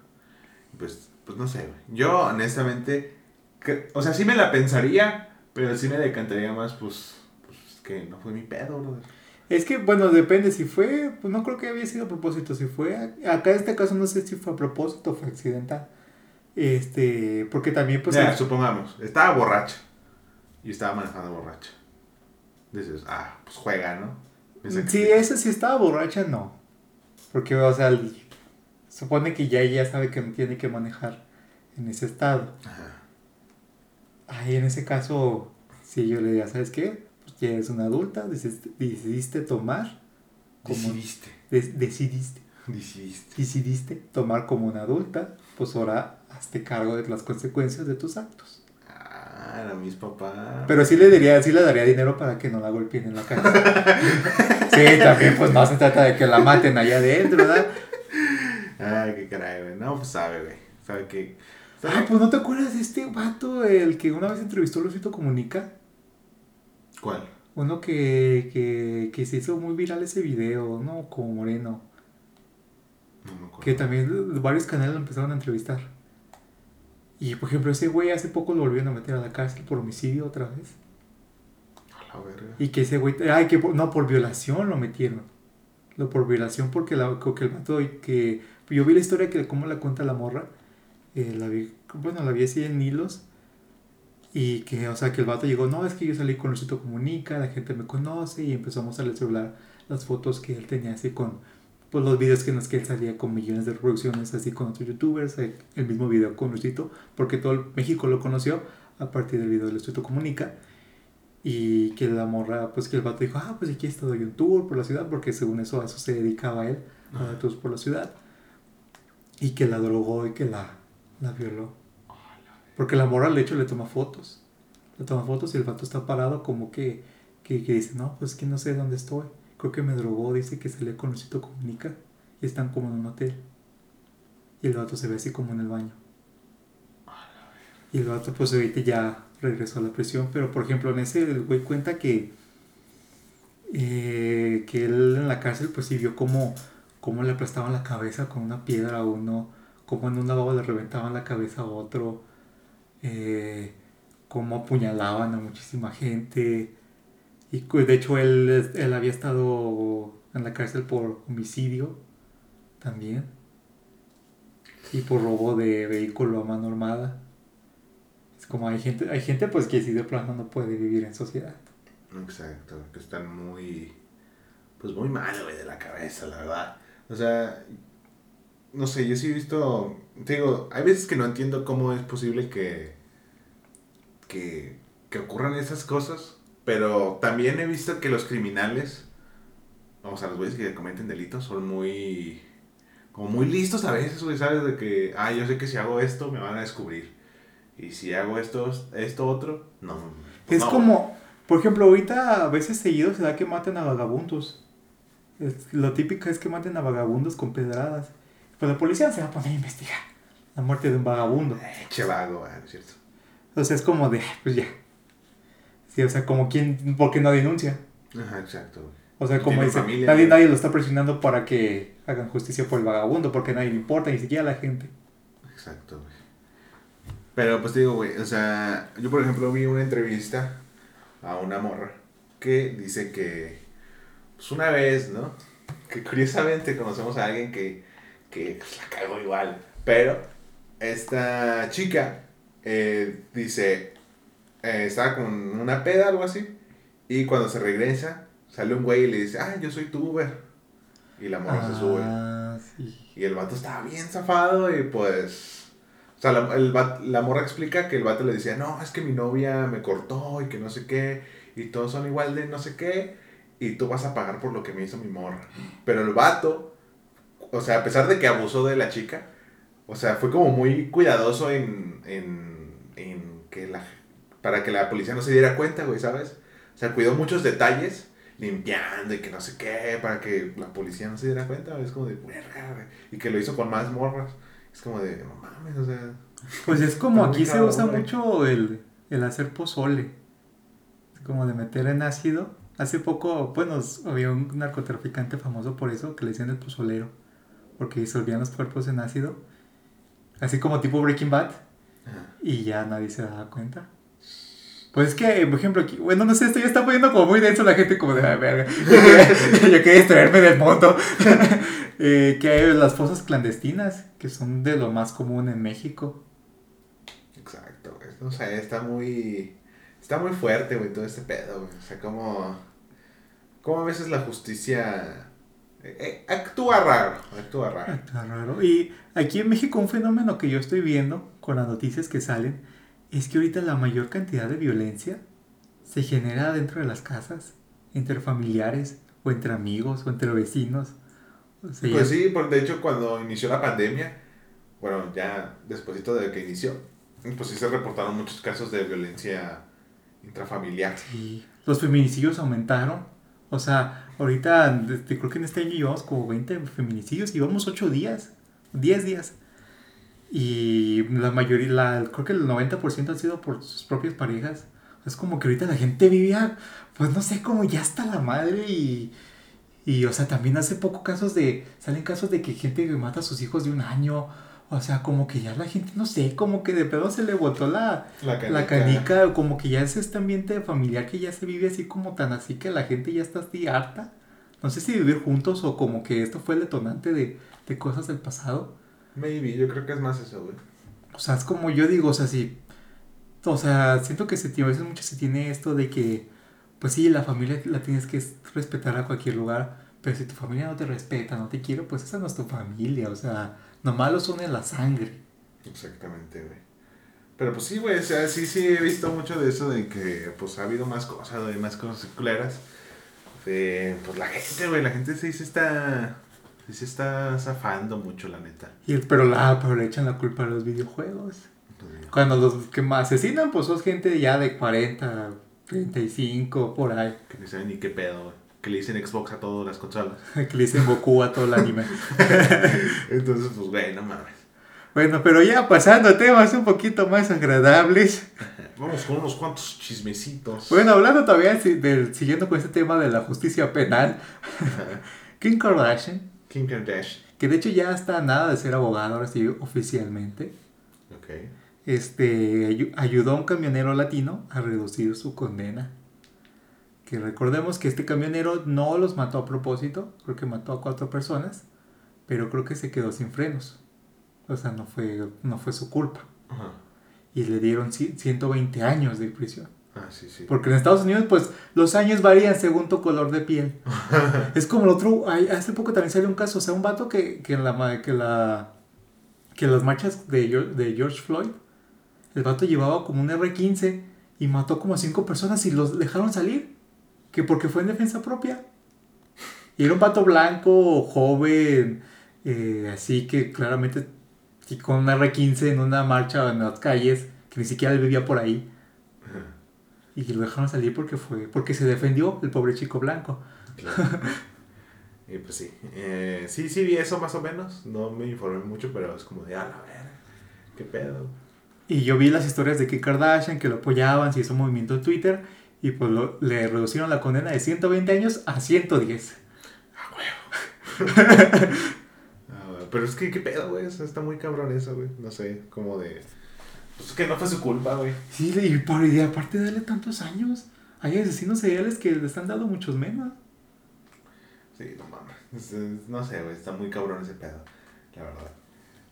Pues, pues no sé. Yo, honestamente, que- o sea, sí me la pensaría, pero sí me decantaría más, pues, pues que no fue mi pedo, brother. Es que, bueno, depende. Si fue, pues no creo que había sido a propósito. Si fue, acá en este caso no sé si fue a propósito o fue accidental. Este, porque también, pues. Supongamos, estaba borracha y estaba manejando borracha. Dices, ah, pues juega, ¿no? Si esa sí estaba borracha, no. Porque, o sea, supone que ya ella sabe que no tiene que manejar en ese estado. Ajá. Ahí en ese caso, si yo le diría, ¿sabes qué? Pues ya eres una adulta, decidiste, decidiste tomar. Como, Decidiste. des- decidiste. Decidiste. Decidiste tomar como una adulta, pues ahora hazte cargo de las consecuencias de tus actos. Ah, era mis papás. Pero sí le daría, sí le daría dinero para que no la golpeen en la casa. sí, también pues no se trata de que la maten allá adentro, ¿verdad? Ay, qué caray, güey. No, pues sabe, güey. Sabe que. sabe- Ah, pues no te acuerdas de este vato, el que una vez entrevistó a Luisito Comunica. ¿Cuál? Uno que, que, que se hizo muy viral ese video, ¿no? Como moreno. No me acuerdo. Que también varios canales lo empezaron a entrevistar. Y por ejemplo, ese güey hace poco lo volvieron a meter a la cárcel por homicidio otra vez. A la verga. Y que ese güey, ay, que por- no, por violación lo metieron. Lo por violación porque la, que el vato, que yo vi la historia que cómo la cuenta la morra. eh, la vi, bueno, la vi así en hilos. Y que, o sea, que el vato llegó, no, es que yo salí con Luisito Comunica, la gente me conoce y empezó a mostrarle el celular las fotos que él tenía así con, pues los videos que en los que él salía con millones de reproducciones así con otros youtubers, eh, el mismo video con Luisito, porque todo el- México lo conoció a partir del video de Luisito Comunica. Y que la morra, pues que el vato dijo, ah, pues aquí está doy un tour por la ciudad, porque según eso a eso se dedicaba él, a dar tours por la ciudad. Y que la drogó y que la, la violó. Porque la morra, de hecho, le toma fotos. Le toma fotos y el vato está parado como que, que, que dice, no, pues que no sé dónde estoy. Creo que me drogó, dice que le con Luisito Comunica. Y están como en un hotel. Y el vato se ve así como en el baño. Y el vato pues ahorita ya regresó a la prisión. Pero por ejemplo en ese el güey cuenta que, eh, que él en la cárcel pues sí vio cómo, cómo le aplastaban la cabeza con una piedra a uno. Cómo en un lavabo le reventaban la cabeza a otro. Eh, cómo apuñalaban a muchísima gente. Y de hecho él, él había estado en la cárcel por homicidio también. Y por robo de vehículo a mano armada. Es como hay gente, hay gente pues que sí de plano no puede vivir en sociedad. Exacto, que están muy. Pues muy mal, de la cabeza, la verdad. O sea, no sé, yo sí he visto. Te digo, hay veces que no entiendo cómo es posible que. que. que ocurran esas cosas. Pero también he visto que los criminales. O sea, los güeyes que cometen delitos son muy. como muy listos a veces, güey, ¿sabes? De que, ah, yo sé que si hago esto me van a descubrir. Y si hago esto, esto otro, no. pues Es no. como, por ejemplo, ahorita a veces seguido se da que maten a vagabundos. Es- lo típico es que maten a vagabundos con pedradas. Pues la policía se va a poner a investigar la muerte de un vagabundo. Eh, che vago, güey, ¿no es cierto? Sea, es como de, pues ya. Sí, o sea, como quien, ¿por qué no denuncia? Ajá, exacto. güey. O sea, como dice, familia, nadie, nadie lo está presionando para que hagan justicia por el vagabundo, porque a nadie le importa, ni siquiera a la gente. Exacto, güey. Pero pues te digo, güey, o sea, yo por ejemplo vi una entrevista a una morra que dice que, pues una vez, ¿no? Que curiosamente conocemos a alguien que, que pues, la cagó igual. Pero esta chica eh, dice, eh, estaba con una peda, algo así, y cuando se regresa, sale un güey y le dice, ah, yo soy tu Uber. Y la morra se sube. Ah, sí. Y el vato estaba bien zafado y pues... O sea, la, el la morra explica que el vato le decía, no, es que mi novia me cortó y que no sé qué, y todos son igual de no sé qué, y tú vas a pagar por lo que me hizo mi morra. Pero el vato, o sea, a pesar de que abusó de la chica, o sea, fue como muy cuidadoso en, en, en que la... para que la policía no se diera cuenta, güey, ¿sabes? O sea, cuidó muchos detalles limpiando y que no sé qué, para que la policía no se diera cuenta, es como de, "Verga, güey", y que lo hizo con más morras, es como de, no mames, o sea, Pues es como aquí se usa güey. mucho el, el hacer pozole. Como de meter en ácido. Hace poco, bueno, había un narcotraficante famoso por eso, que le decían el pozolero. Porque disolvían los cuerpos en ácido. Así como tipo Breaking Bad. Ajá. Y ya nadie se daba cuenta. Pues es que, por ejemplo, aquí, bueno, no sé, esto ya está poniendo como muy denso la gente, como de, "Ay, verga, yo quería, distraerme del mundo. Eh, que hay las fosas clandestinas, que son de lo más común en México. exacto, güey, o sea, está muy, está muy fuerte, güey, todo este pedo, güey, o sea, como, como a veces la justicia eh, eh, actúa raro, actúa raro, Está raro. Y aquí en México un fenómeno que yo estoy viendo con las noticias que salen es que ahorita la mayor cantidad de violencia se genera dentro de las casas, entre familiares, o entre amigos, o entre vecinos. pues sí, porque de hecho cuando inició la pandemia, bueno, ya después de que inició, pues sí se reportaron muchos casos de violencia intrafamiliar. Sí, los feminicidios aumentaron. O sea, ahorita creo que en este año llevamos como 20 feminicidios, llevamos 8 días, 10 días. Y la mayoría, la, creo que el 90% han sido por sus propias parejas. Es como que ahorita la gente vivía, pues no sé, como ya está la madre y, y, o sea, también hace poco casos de, salen casos de que gente mata a sus hijos de un año. O sea, como que ya la gente, no sé, como que de pedo se le botó la, la, canica. la canica, como que ya es este ambiente familiar que ya se vive así como tan así que la gente ya está así harta. No sé si vivir juntos o como que esto fue el detonante de, de cosas del pasado. Maybe, yo creo que es más eso, güey. O sea, es como yo digo, o sea, si. O sea, siento que se, a veces mucho se tiene esto de que, pues sí, la familia la tienes que respetar a cualquier lugar, pero si tu familia no te respeta, no te quiere, pues esa no es tu familia, o sea, nomás los une la sangre. Exactamente, güey. Pero pues sí, güey, o sea, sí, sí he visto mucho de eso de que, pues ha habido más cosas, de más cosas claras. De, pues la gente, güey, la gente sí se está Sí se está zafando mucho, la neta. Y, pero, la, pero le echan la culpa a los videojuegos. Cuando los que más asesinan, pues son gente ya de 40, 35, por ahí. Que no saben ni qué pedo, Que le dicen Xbox a todas las consolas. que le dicen Goku a todo el anime. Entonces, pues, güey, no mames. Bueno, pero ya pasando a temas un poquito más agradables. Vamos con unos cuantos chismecitos. Bueno, hablando todavía del, siguiendo con este tema de la justicia penal. Kim Kardashian Kim Kardashian. Que de hecho ya está nada de ser abogado, ahora sí, oficialmente. Ok. Este, ayudó a un camionero latino a reducir su condena. Que recordemos que este camionero no los mató a propósito, creo que mató a cuatro personas, pero creo que se quedó sin frenos. O sea, no fue, no fue su culpa. Y le dieron 120 años de prisión. Ah, sí, sí. Porque en Estados Unidos, pues, los años varían según tu color de piel. es como el otro, hace poco también salió un caso, o sea, un vato que, que en la, que la, que las marchas de, de George Floyd, el vato llevaba como un R15 y mató como a cinco personas y los dejaron salir. Que porque fue en defensa propia. Y era un vato blanco, joven, eh, así que claramente con un R15 en una marcha en las calles, que ni siquiera él vivía por ahí y lo dejaron salir porque fue porque se defendió el pobre chico blanco. y pues sí, eh, sí, sí vi eso más o menos, no me informé mucho, pero es como de, a la ver, qué pedo. Y yo vi las historias de Kim Kardashian que lo apoyaban, se hizo un movimiento en Twitter y pues lo, le reducieron la condena de 120 años a 110. A huevo. pero es que, ¿qué pedo, güey? Está muy cabrón eso, güey. No sé, como de pues que no fue su culpa, güey. Sí, y, por, y aparte de darle tantos años, hay asesinos seriales que le están dando muchos menos. Sí, no mames. No sé, güey, está muy cabrón ese pedo, la verdad.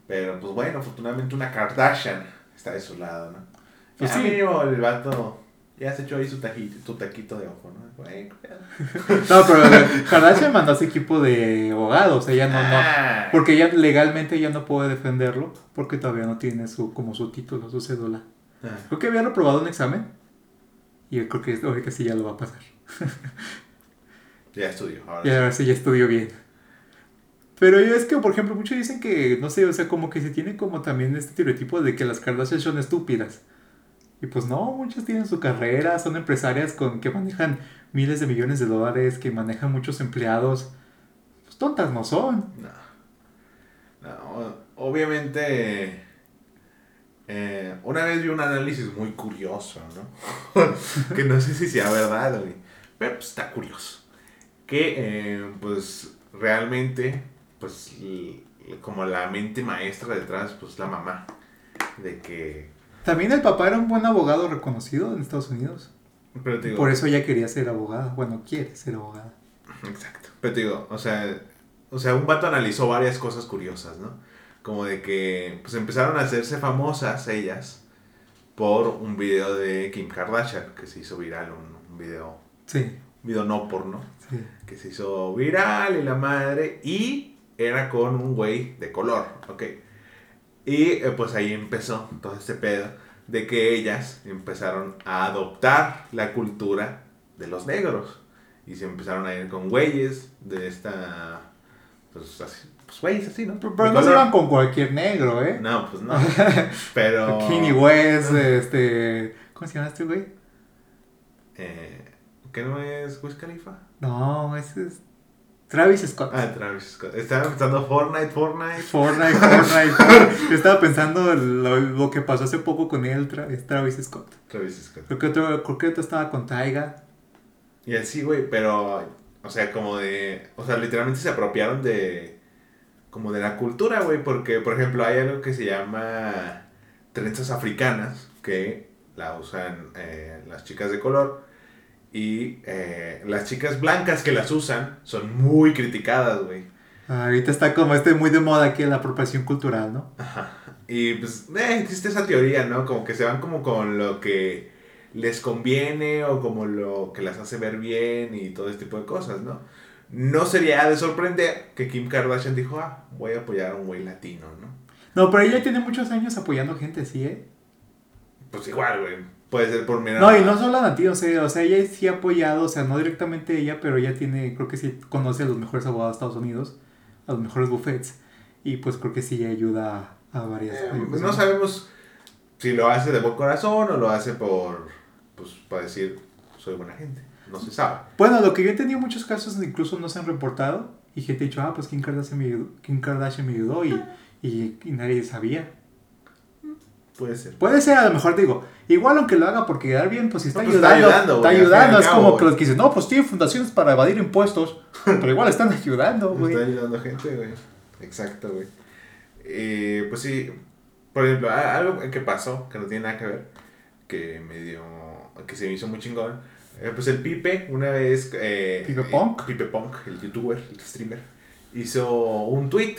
Pero pues bueno, afortunadamente una Kardashian está de su lado, ¿no? Pues sí. el vato ya se echó ahí su taquito, tu taquito de ojo, ¿no? no, pero Kardashian mandó a ese equipo de abogados, ella no, no, ah. porque ella legalmente ya no puede defenderlo porque todavía no tiene su como su título, su cédula. Ah. Creo que había reprobado un examen y creo que ahorita sí ya lo va a pasar. ya estudió, ahora y ahora sí ya estudió bien. Pero es que, por ejemplo, muchos dicen que, no sé, o sea, como que se tiene como también este estereotipo de que las Kardashian son estúpidas. Y pues no, muchas tienen su carrera, son empresarias con, que manejan miles de millones de dólares, que manejan muchos empleados. Pues tontas no son. No. No, obviamente. Eh, una vez vi un análisis muy curioso, ¿no? que no sé si sea verdad, Pero pues está curioso. Que, eh, pues, realmente, pues, como la mente maestra detrás, pues la mamá. De que también el papá era un buen abogado reconocido en Estados Unidos. Por eso ella quería ser abogada. Bueno, quiere ser abogada. Exacto. Pero te digo, o sea, o sea, un vato analizó varias cosas curiosas, ¿no? Como de que pues empezaron a hacerse famosas ellas por un video de Kim Kardashian que se hizo viral, un, video. Sí. Un video no porno. Sí. Que se hizo viral y la madre. Y era con un güey de color, ¿ok? Y eh, pues ahí empezó todo este pedo de que ellas empezaron a adoptar la cultura de los negros. Y se empezaron a ir con güeyes de esta. Pues así. Pues güeyes así, ¿no? Pero, pero no se iban con cualquier negro, ¿eh? No, pues no. Pero. Kanye West, este. ¿Cómo se llama este güey? Eh, ¿Qué no es Wiz Khalifa? No, ese es. Travis Scott. Ah, Travis Scott. Estaba pensando Fortnite, Fortnite. Fortnite, Fortnite. Yo estaba pensando lo, lo, que pasó hace poco con él, Travis Scott. Travis Scott. Creo que otro, creo que otro estaba con Taiga. Y así, güey, pero, o sea, como de, o sea, literalmente se apropiaron de, como de la cultura, güey, porque, por ejemplo, hay algo que se llama trenzas africanas, que la usan eh, las chicas de color, y eh, las chicas blancas que las usan son muy criticadas, güey. Ahorita está como este muy de moda aquí la apropiación cultural, ¿no? Ajá. Y pues eh, existe esa teoría, ¿no? Como que se van como con lo que les conviene o como lo que las hace ver bien y todo este tipo de cosas, ¿no? No sería de sorprender que Kim Kardashian dijo, ah, voy a apoyar a un güey latino, ¿no? No, pero ella tiene muchos años apoyando gente, ¿sí, eh? Pues igual, güey. Puede ser por mirar. No, y no solo a ti, o sea, o sea, ella sí ha apoyado, o sea, no directamente ella, pero ella tiene, creo que sí conoce a los mejores abogados de Estados Unidos, a los mejores buffets, y pues creo que sí ayuda a, varias. Eh, pues no sabemos si lo hace de buen corazón o lo hace por, pues, para decir, soy buena gente. No se sabe. Bueno, lo que yo he tenido muchos casos incluso no se han reportado, y gente ha dicho, ah, pues Kim Kardashian me ayudó, Kim Kardashian me ayudó y, y, y nadie sabía. Puede ser. Puede ser, a lo mejor digo, igual aunque lo haga porque quedar bien, pues si está, no, pues ayudando, está ayudando. Está ayudando, es como que los que dicen, no, pues tiene fundaciones para evadir impuestos, pero igual están ayudando, güey. Está ayudando a gente, güey. Exacto, güey. Eh, pues sí, por ejemplo, algo que pasó, que no tiene nada que ver, que me dio, que se me hizo muy chingón, eh, pues el Pipe, una vez... Eh, Pipe Punk. Pipe Punk, el youtuber, el streamer, hizo un tweet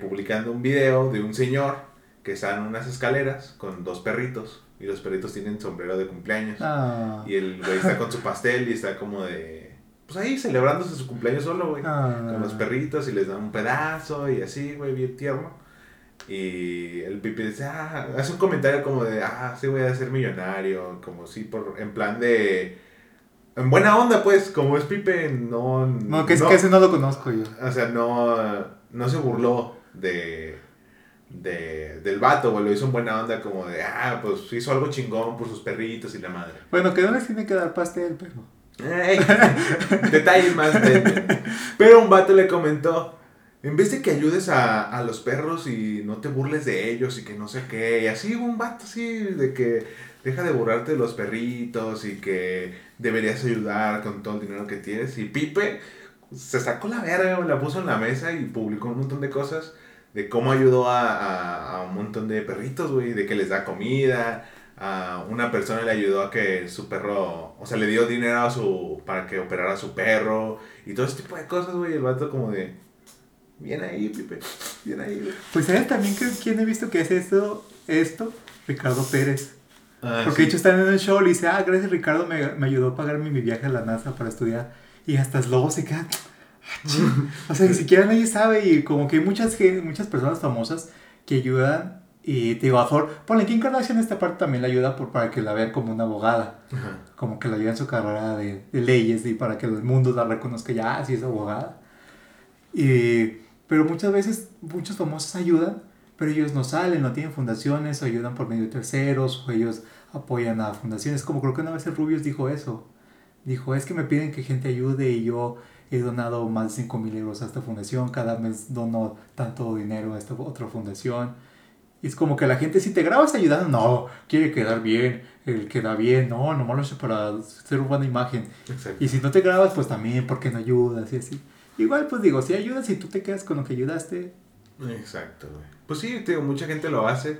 publicando un video de un señor que están en unas escaleras con dos perritos y los perritos tienen sombrero de cumpleaños. Ah. Y el güey está con su pastel y está como de... Pues ahí celebrándose su cumpleaños solo, güey. Ah. Con los perritos y les dan un pedazo y así, güey, bien tierno. Y el Pipi dice, ah, hace un comentario como de, ah, sí voy a ser millonario, como si por, en plan de... En buena onda, pues, como es Pipe, no... No, que es que ese no lo conozco yo. O sea, no, no se burló de de, del vato, güey. Lo hizo en buena onda, como de, ah, pues hizo algo chingón por sus perritos y la madre. Bueno, que no les tiene que dar pastel, pero. detalles más. Pero un vato le comentó, en vez de que ayudes a, a, los perros y no te burles de ellos y que no sé qué, y así un vato así de que deja de burlarte de los perritos y que deberías ayudar con todo el dinero que tienes. Y Pipe se sacó la verga, la puso en la mesa y publicó un montón de cosas de cómo ayudó a, a, un montón de perritos, güey, de que les da comida, a una persona le ayudó a que su perro, o sea, le dio dinero a su, para que operara a su perro, y todo ese tipo de cosas, güey, el vato como de, bien ahí, Pipe, bien ahí, güey. Pues ¿sabes también que, quién he visto que hace esto, esto? Ricardo Pérez. Ah, Porque sí. de hecho están en el show y dice, ah, gracias Ricardo, me, me ayudó a pagarme mi viaje a la NASA para estudiar. Y hasta luego se queda, o sea, ni siquiera nadie sabe y como que hay muchas, muchas personas famosas que ayudan y te digo, a favor, ponle Kim Kardashian esta parte también la ayuda por, para que la vean como una abogada, Ajá. como que la ayuda en su carrera de, de leyes y para que el mundo la reconozca ya, así es abogada. Y, pero muchas veces muchos famosos ayudan, pero ellos no salen, no tienen fundaciones, o ayudan por medio de terceros, o ellos apoyan a fundaciones, como creo que una vez el Rubius dijo eso. Dijo, es que me piden que gente ayude y yo he donado más de 5 mil euros a esta fundación, cada mes dono tanto dinero a esta otra fundación. Y es como que la gente, si te grabas ayudando, no, quiere quedar bien, él queda bien, no, nomás lo hace para hacer una buena imagen. Exacto. Y si no te grabas, pues también, porque no ayudas y así. Igual, pues digo, si ayudas y tú te quedas con lo que ayudaste. Exacto, güey. Pues sí, te digo, mucha gente lo hace.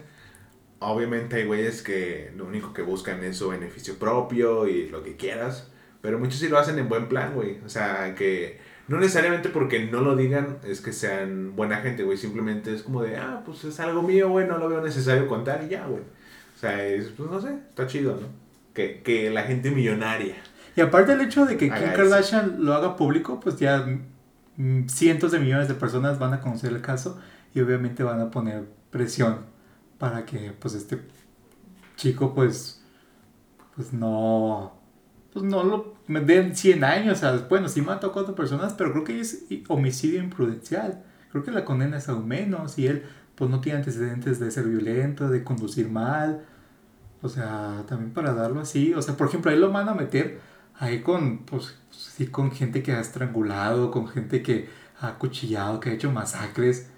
Obviamente hay güeyes que lo único que buscan es su beneficio propio y lo que quieras. Pero muchos sí lo hacen en buen plan, güey. O sea, que no necesariamente porque no lo digan es que sean buena gente, güey. Simplemente es como de, ah, pues es algo mío, güey, no lo veo necesario contar y ya, güey. O sea, es, pues no sé, está chido, ¿no? Que, que la gente millonaria. Y aparte el hecho de que Kim eso. Kardashian lo haga público, pues ya mm, cientos de millones de personas van a conocer el caso y obviamente van a poner presión para que pues este chico pues, pues no, pues no lo me den 100 años, o sea, bueno, sí mató a cuatro personas, pero creo que es homicidio imprudencial. Creo que la condena es aún menos y él pues no tiene antecedentes de ser violento, de conducir mal. O sea, también para darlo así, o sea, por ejemplo, ahí lo van a meter ahí con, pues, sí, con gente que ha estrangulado, con gente que ha acuchillado, que ha hecho masacres.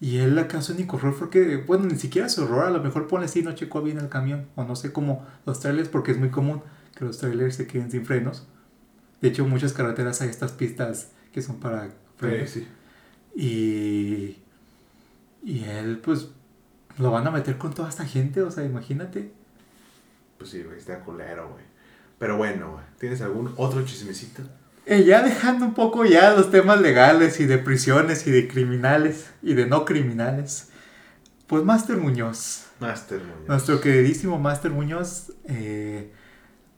Y él acaso único error fue que, bueno, ni siquiera su error, a lo mejor pone así, no checó bien el camión, o no sé cómo los trailers, porque es muy común que los trailers se queden sin frenos. De hecho, muchas carreteras hay estas pistas que son para frenos. Sí, Y, y él, pues, lo van a meter con toda esta gente, o sea, imagínate. Pues sí, güey, está culero, güey. Pero bueno, ¿tienes algún otro chismecito? Eh, ya dejando un poco ya los temas legales y de prisiones y de criminales y de no criminales. Pues Master Muñoz. Master Muñoz. Nuestro queridísimo Master Muñoz, eh,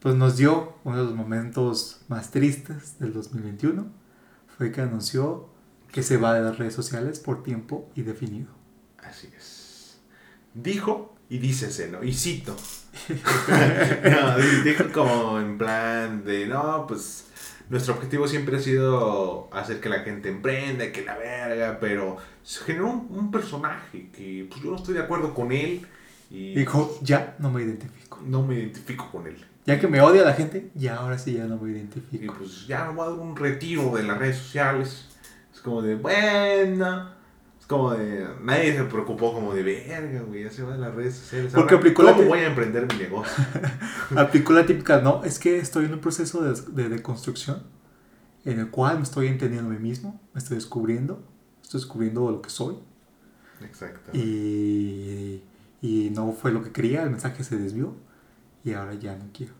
pues nos dio uno de los momentos más tristes del 2021. Fue que anunció que se va de las redes sociales por tiempo indefinido. Así es. Dijo y dícese, ¿no? Y cito. no, dijo como en plan de, no, pues nuestro objetivo siempre ha sido hacer que la gente emprenda, que la verga, pero se generó un, personaje que pues yo no estoy de acuerdo con él. Y dijo, ya no me identifico. No me identifico con él. Ya que me odia la gente, ya ahora sí ya no me identifico. Y pues ya me voy a dar un retiro de las redes sociales. Es como de, bueno, como de. Nadie se preocupó como de verga, güey, ya se va de las redes sociales. Porque aplicó ¿Cómo voy a emprender mi negocio? aplicó la típica, no, es que estoy en un proceso de, deconstrucción en el cual me estoy entendiendo a mí mismo, me estoy descubriendo, estoy descubriendo lo que soy. Exacto. Y, y no fue lo que quería, el mensaje se desvió y ahora ya no quiero.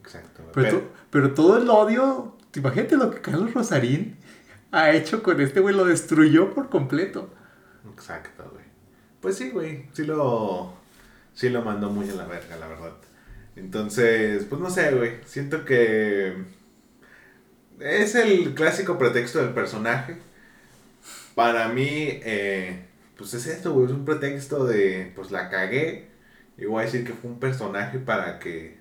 Exacto. Pero, pero, todo el odio, imagínate lo que Carlos Rosarín ha hecho con este güey, lo destruyó por completo. Exacto, güey. Pues sí, güey, sí lo, sí lo mandó muy a la verga, la verdad. Entonces, pues no sé, güey, siento que es el clásico pretexto del personaje. Para mí, eh, pues es esto, güey, es un pretexto de, pues la cagué. Y voy a decir que fue un personaje para que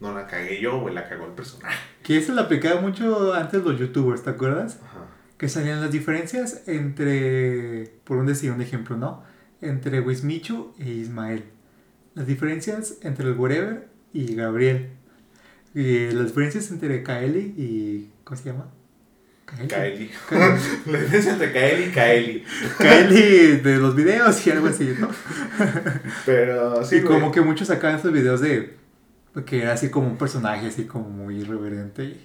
no la cagué yo, güey, la cagó el personaje. Que eso lo aplicaba mucho antes los youtubers, ¿te acuerdas? Ajá que salían las diferencias entre, por un decir un ejemplo, ¿no? Entre Wismichu e Ismael. Las diferencias entre el Wherever y Gabriel. Y las diferencias entre Kaeli y. ¿Cómo se llama? Kaeli. La diferencia entre Kaeli y Kaeli. Kaeli de los videos y algo así, ¿no? Pero sí. Y como que muchos sacaban estos videos de. que era así como un personaje, así como muy irreverente.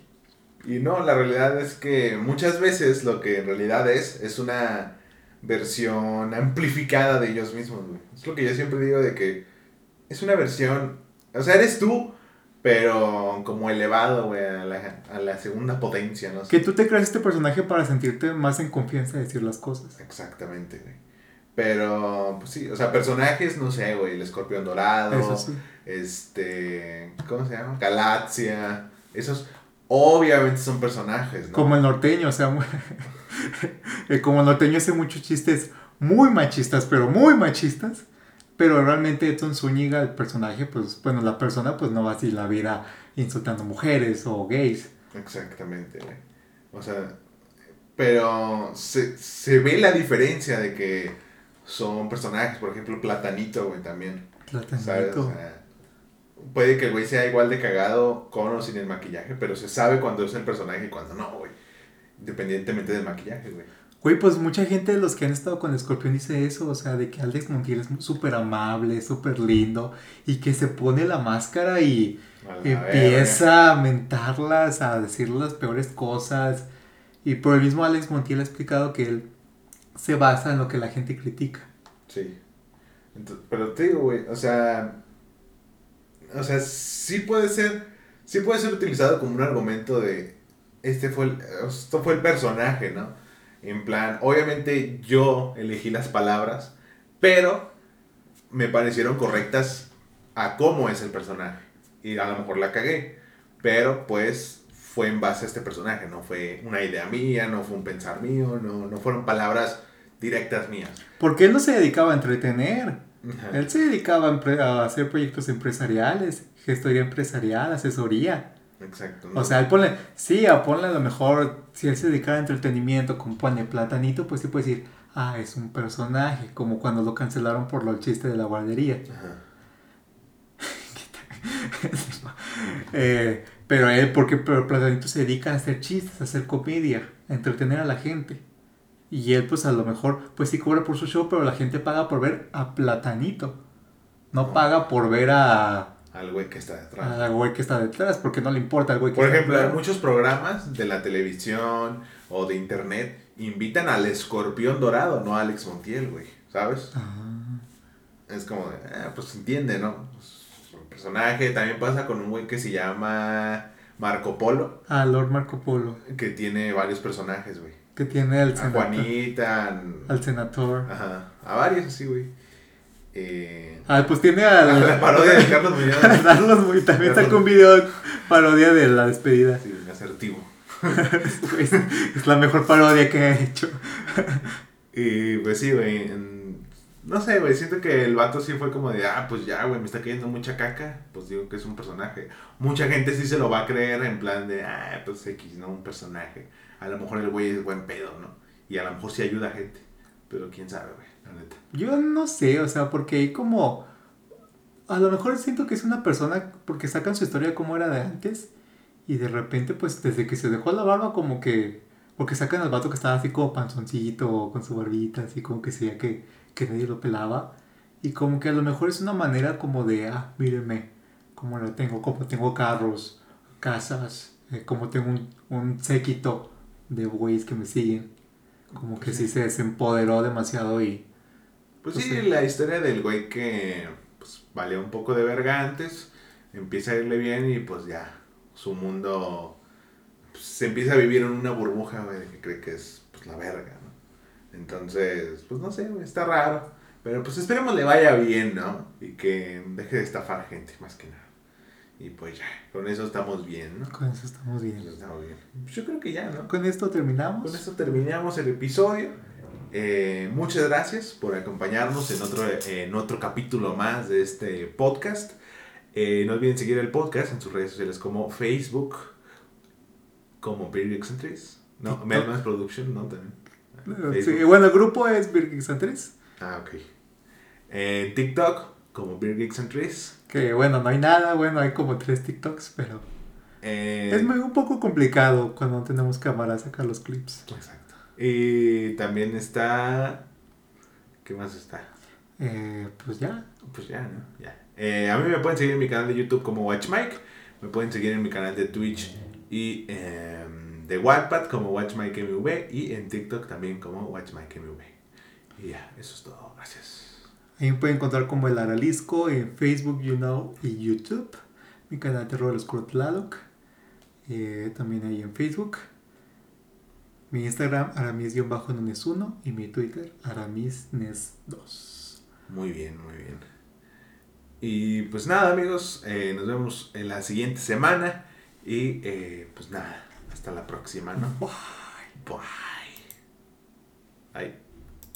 Y no, la realidad es que muchas veces lo que en realidad es, es una versión amplificada de ellos mismos, güey. Es lo que yo siempre digo de que es una versión, o sea, eres tú, pero como elevado, güey, a la, a la segunda potencia, ¿no? Que tú te creas este personaje para sentirte más en confianza de decir las cosas. Exactamente, güey. Pero, pues sí, o sea, personajes, no sé, güey, el escorpión dorado, este, ¿cómo se llama? Galaxia, esos, obviamente son personajes, ¿no? Como el norteño, o sea, eh, como el norteño hace muchos chistes muy machistas, pero muy machistas. Pero realmente Edson Zúñiga, el personaje, pues, bueno, la persona, pues no va así la vida insultando mujeres o gays. Exactamente, güey. O sea, pero se, se ve la diferencia de que son personajes, por ejemplo, Platanito, güey, también. Platanito puede que el güey sea igual de cagado con o sin el maquillaje, pero se sabe cuando es el personaje y cuando no, güey. Independientemente del maquillaje, güey. Güey, pues mucha gente de los que han estado con Scorpion dice eso, o sea, de que Alex Montiel es súper amable, súper lindo, y que se pone la máscara y empieza a mentarlas, a decirle las peores cosas. Y por el mismo Alex Montiel ha explicado que él se basa en lo que la gente critica. Sí. pero te digo, güey, o sea, o sea, sí puede ser, sí puede ser utilizado como un argumento de, este fue el, esto fue el personaje, ¿no? En plan, obviamente yo elegí las palabras, pero me parecieron correctas a cómo es el personaje. Y a lo mejor la cagué, pero pues fue en base a este personaje, no fue una idea mía, no fue un pensar mío, no, no fueron palabras directas mías. Porque él no se dedicaba a entretener. Ajá. Él se dedicaba a hacer proyectos empresariales, gestoría empresarial, asesoría. Exacto. ¿no? O sea, él pone, sí, a ponle a lo mejor, si él se dedicara a entretenimiento, como pone platanito, pues sí puede decir, ah, es un personaje, como cuando lo cancelaron por lo el chiste de la guardería. Ajá. Eh, pero él, porque pero platanito se dedica a hacer chistes, a hacer comedia, a entretener a la gente. Y él, pues a lo mejor, pues sí cobra por su show, pero la gente paga por ver a platanito. No paga por ver a, Al güey que está detrás. al güey que está detrás, porque no le importa al güey que Por está ejemplo, detrás. muchos programas de la televisión o de internet invitan al escorpión dorado, no a Alex Montiel, güey. ¿Sabes? Ah. Es como, de, ah, pues se entiende, ¿no? Pues, un personaje. También pasa con un güey que se llama Marco Polo, Ah, Lord Marco Polo, que tiene varios personajes, güey. que tiene al A senador. Juanita, Al senador. ajá, a varios así, güey. Eh, Ah, pues tiene a la parodia de Carlos Muñoz. Carlos Muy. También sacó un video parodia de la despedida. Sí, asertivo. Es, es la mejor parodia que ha hecho. Y pues sí, güey. No sé, güey. Siento que el vato sí fue como de, ah, pues ya, güey, me está cayendo mucha caca. Pues digo que es un personaje. Mucha gente sí se lo va a creer en plan de, ah, pues X, ¿no? Un personaje. A lo mejor el güey es buen pedo, ¿no? Y a lo mejor sí ayuda a gente. Pero quién sabe, güey, la neta. Yo no sé, o sea, porque hay como. A lo mejor siento que es una persona porque sacan su historia como era de antes. Y de repente, pues desde que se dejó la barba, como que. Porque sacan al vato que estaba así como panzoncito, con su barbita, así como que se que, que nadie lo pelaba. Y como que a lo mejor es una manera como de, ah, mírenme, como lo tengo, como tengo carros, casas, eh, como tengo un, un séquito de güeyes que me siguen. Como que sí se desempoderó demasiado y. Pues Pues sí, la historia del güey que pues, valía un poco de verga antes, empieza a irle bien y pues ya, su mundo pues, se empieza a vivir en una burbuja, güey, de que cree que es pues la verga, ¿no? Entonces, pues no sé, güey, está raro. Pero pues esperemos le vaya bien, ¿no? Y que deje de estafar gente, más que nada. Y pues ya, con eso estamos bien, ¿no? Con eso estamos bien. eso estamos bien. Yo creo que ya, ¿no? Con esto terminamos. Con esto terminamos el episodio. Eh, muchas gracias por acompañarnos en otro, en otro capítulo más de este podcast. Eh, no olviden seguir el podcast en sus redes sociales como Facebook, como Beer Eccentrics. No. Melman's Production, ¿no? También. Sí, Facebook. bueno, el grupo es Birgix 3. Ah, ok. En TikTok, como and Trees. Que bueno, no hay nada, bueno, hay como tres TikToks, pero Eh, es muy, un poco complicado cuando tenemos cámara sacar los clips. Exacto. Y también está... ¿Qué más está? Eh, pues ya, Pues ya, ¿no? Ya. Eh, a mí me pueden seguir en mi canal de YouTube como WatchMike. Me pueden seguir en mi canal de Twitch y em, de Wattpad como WatchMikeMV. Y en TikTok también como WatchMikeMV. Y ya, eso es todo. Gracias. ahí me pueden encontrar como el Aralisco en Facebook, You Know y YouTube. Mi canal Terror del Oscuro Tlaloc. Eh, también ahí en Facebook. Mi Instagram, aramis-nunes1 y mi Twitter, aramisnes2. Muy bien, muy bien. Y pues nada, amigos. eh, nos vemos en la siguiente semana. Y eh, pues nada, hasta la próxima, ¿no? Bye. Bye. Bye.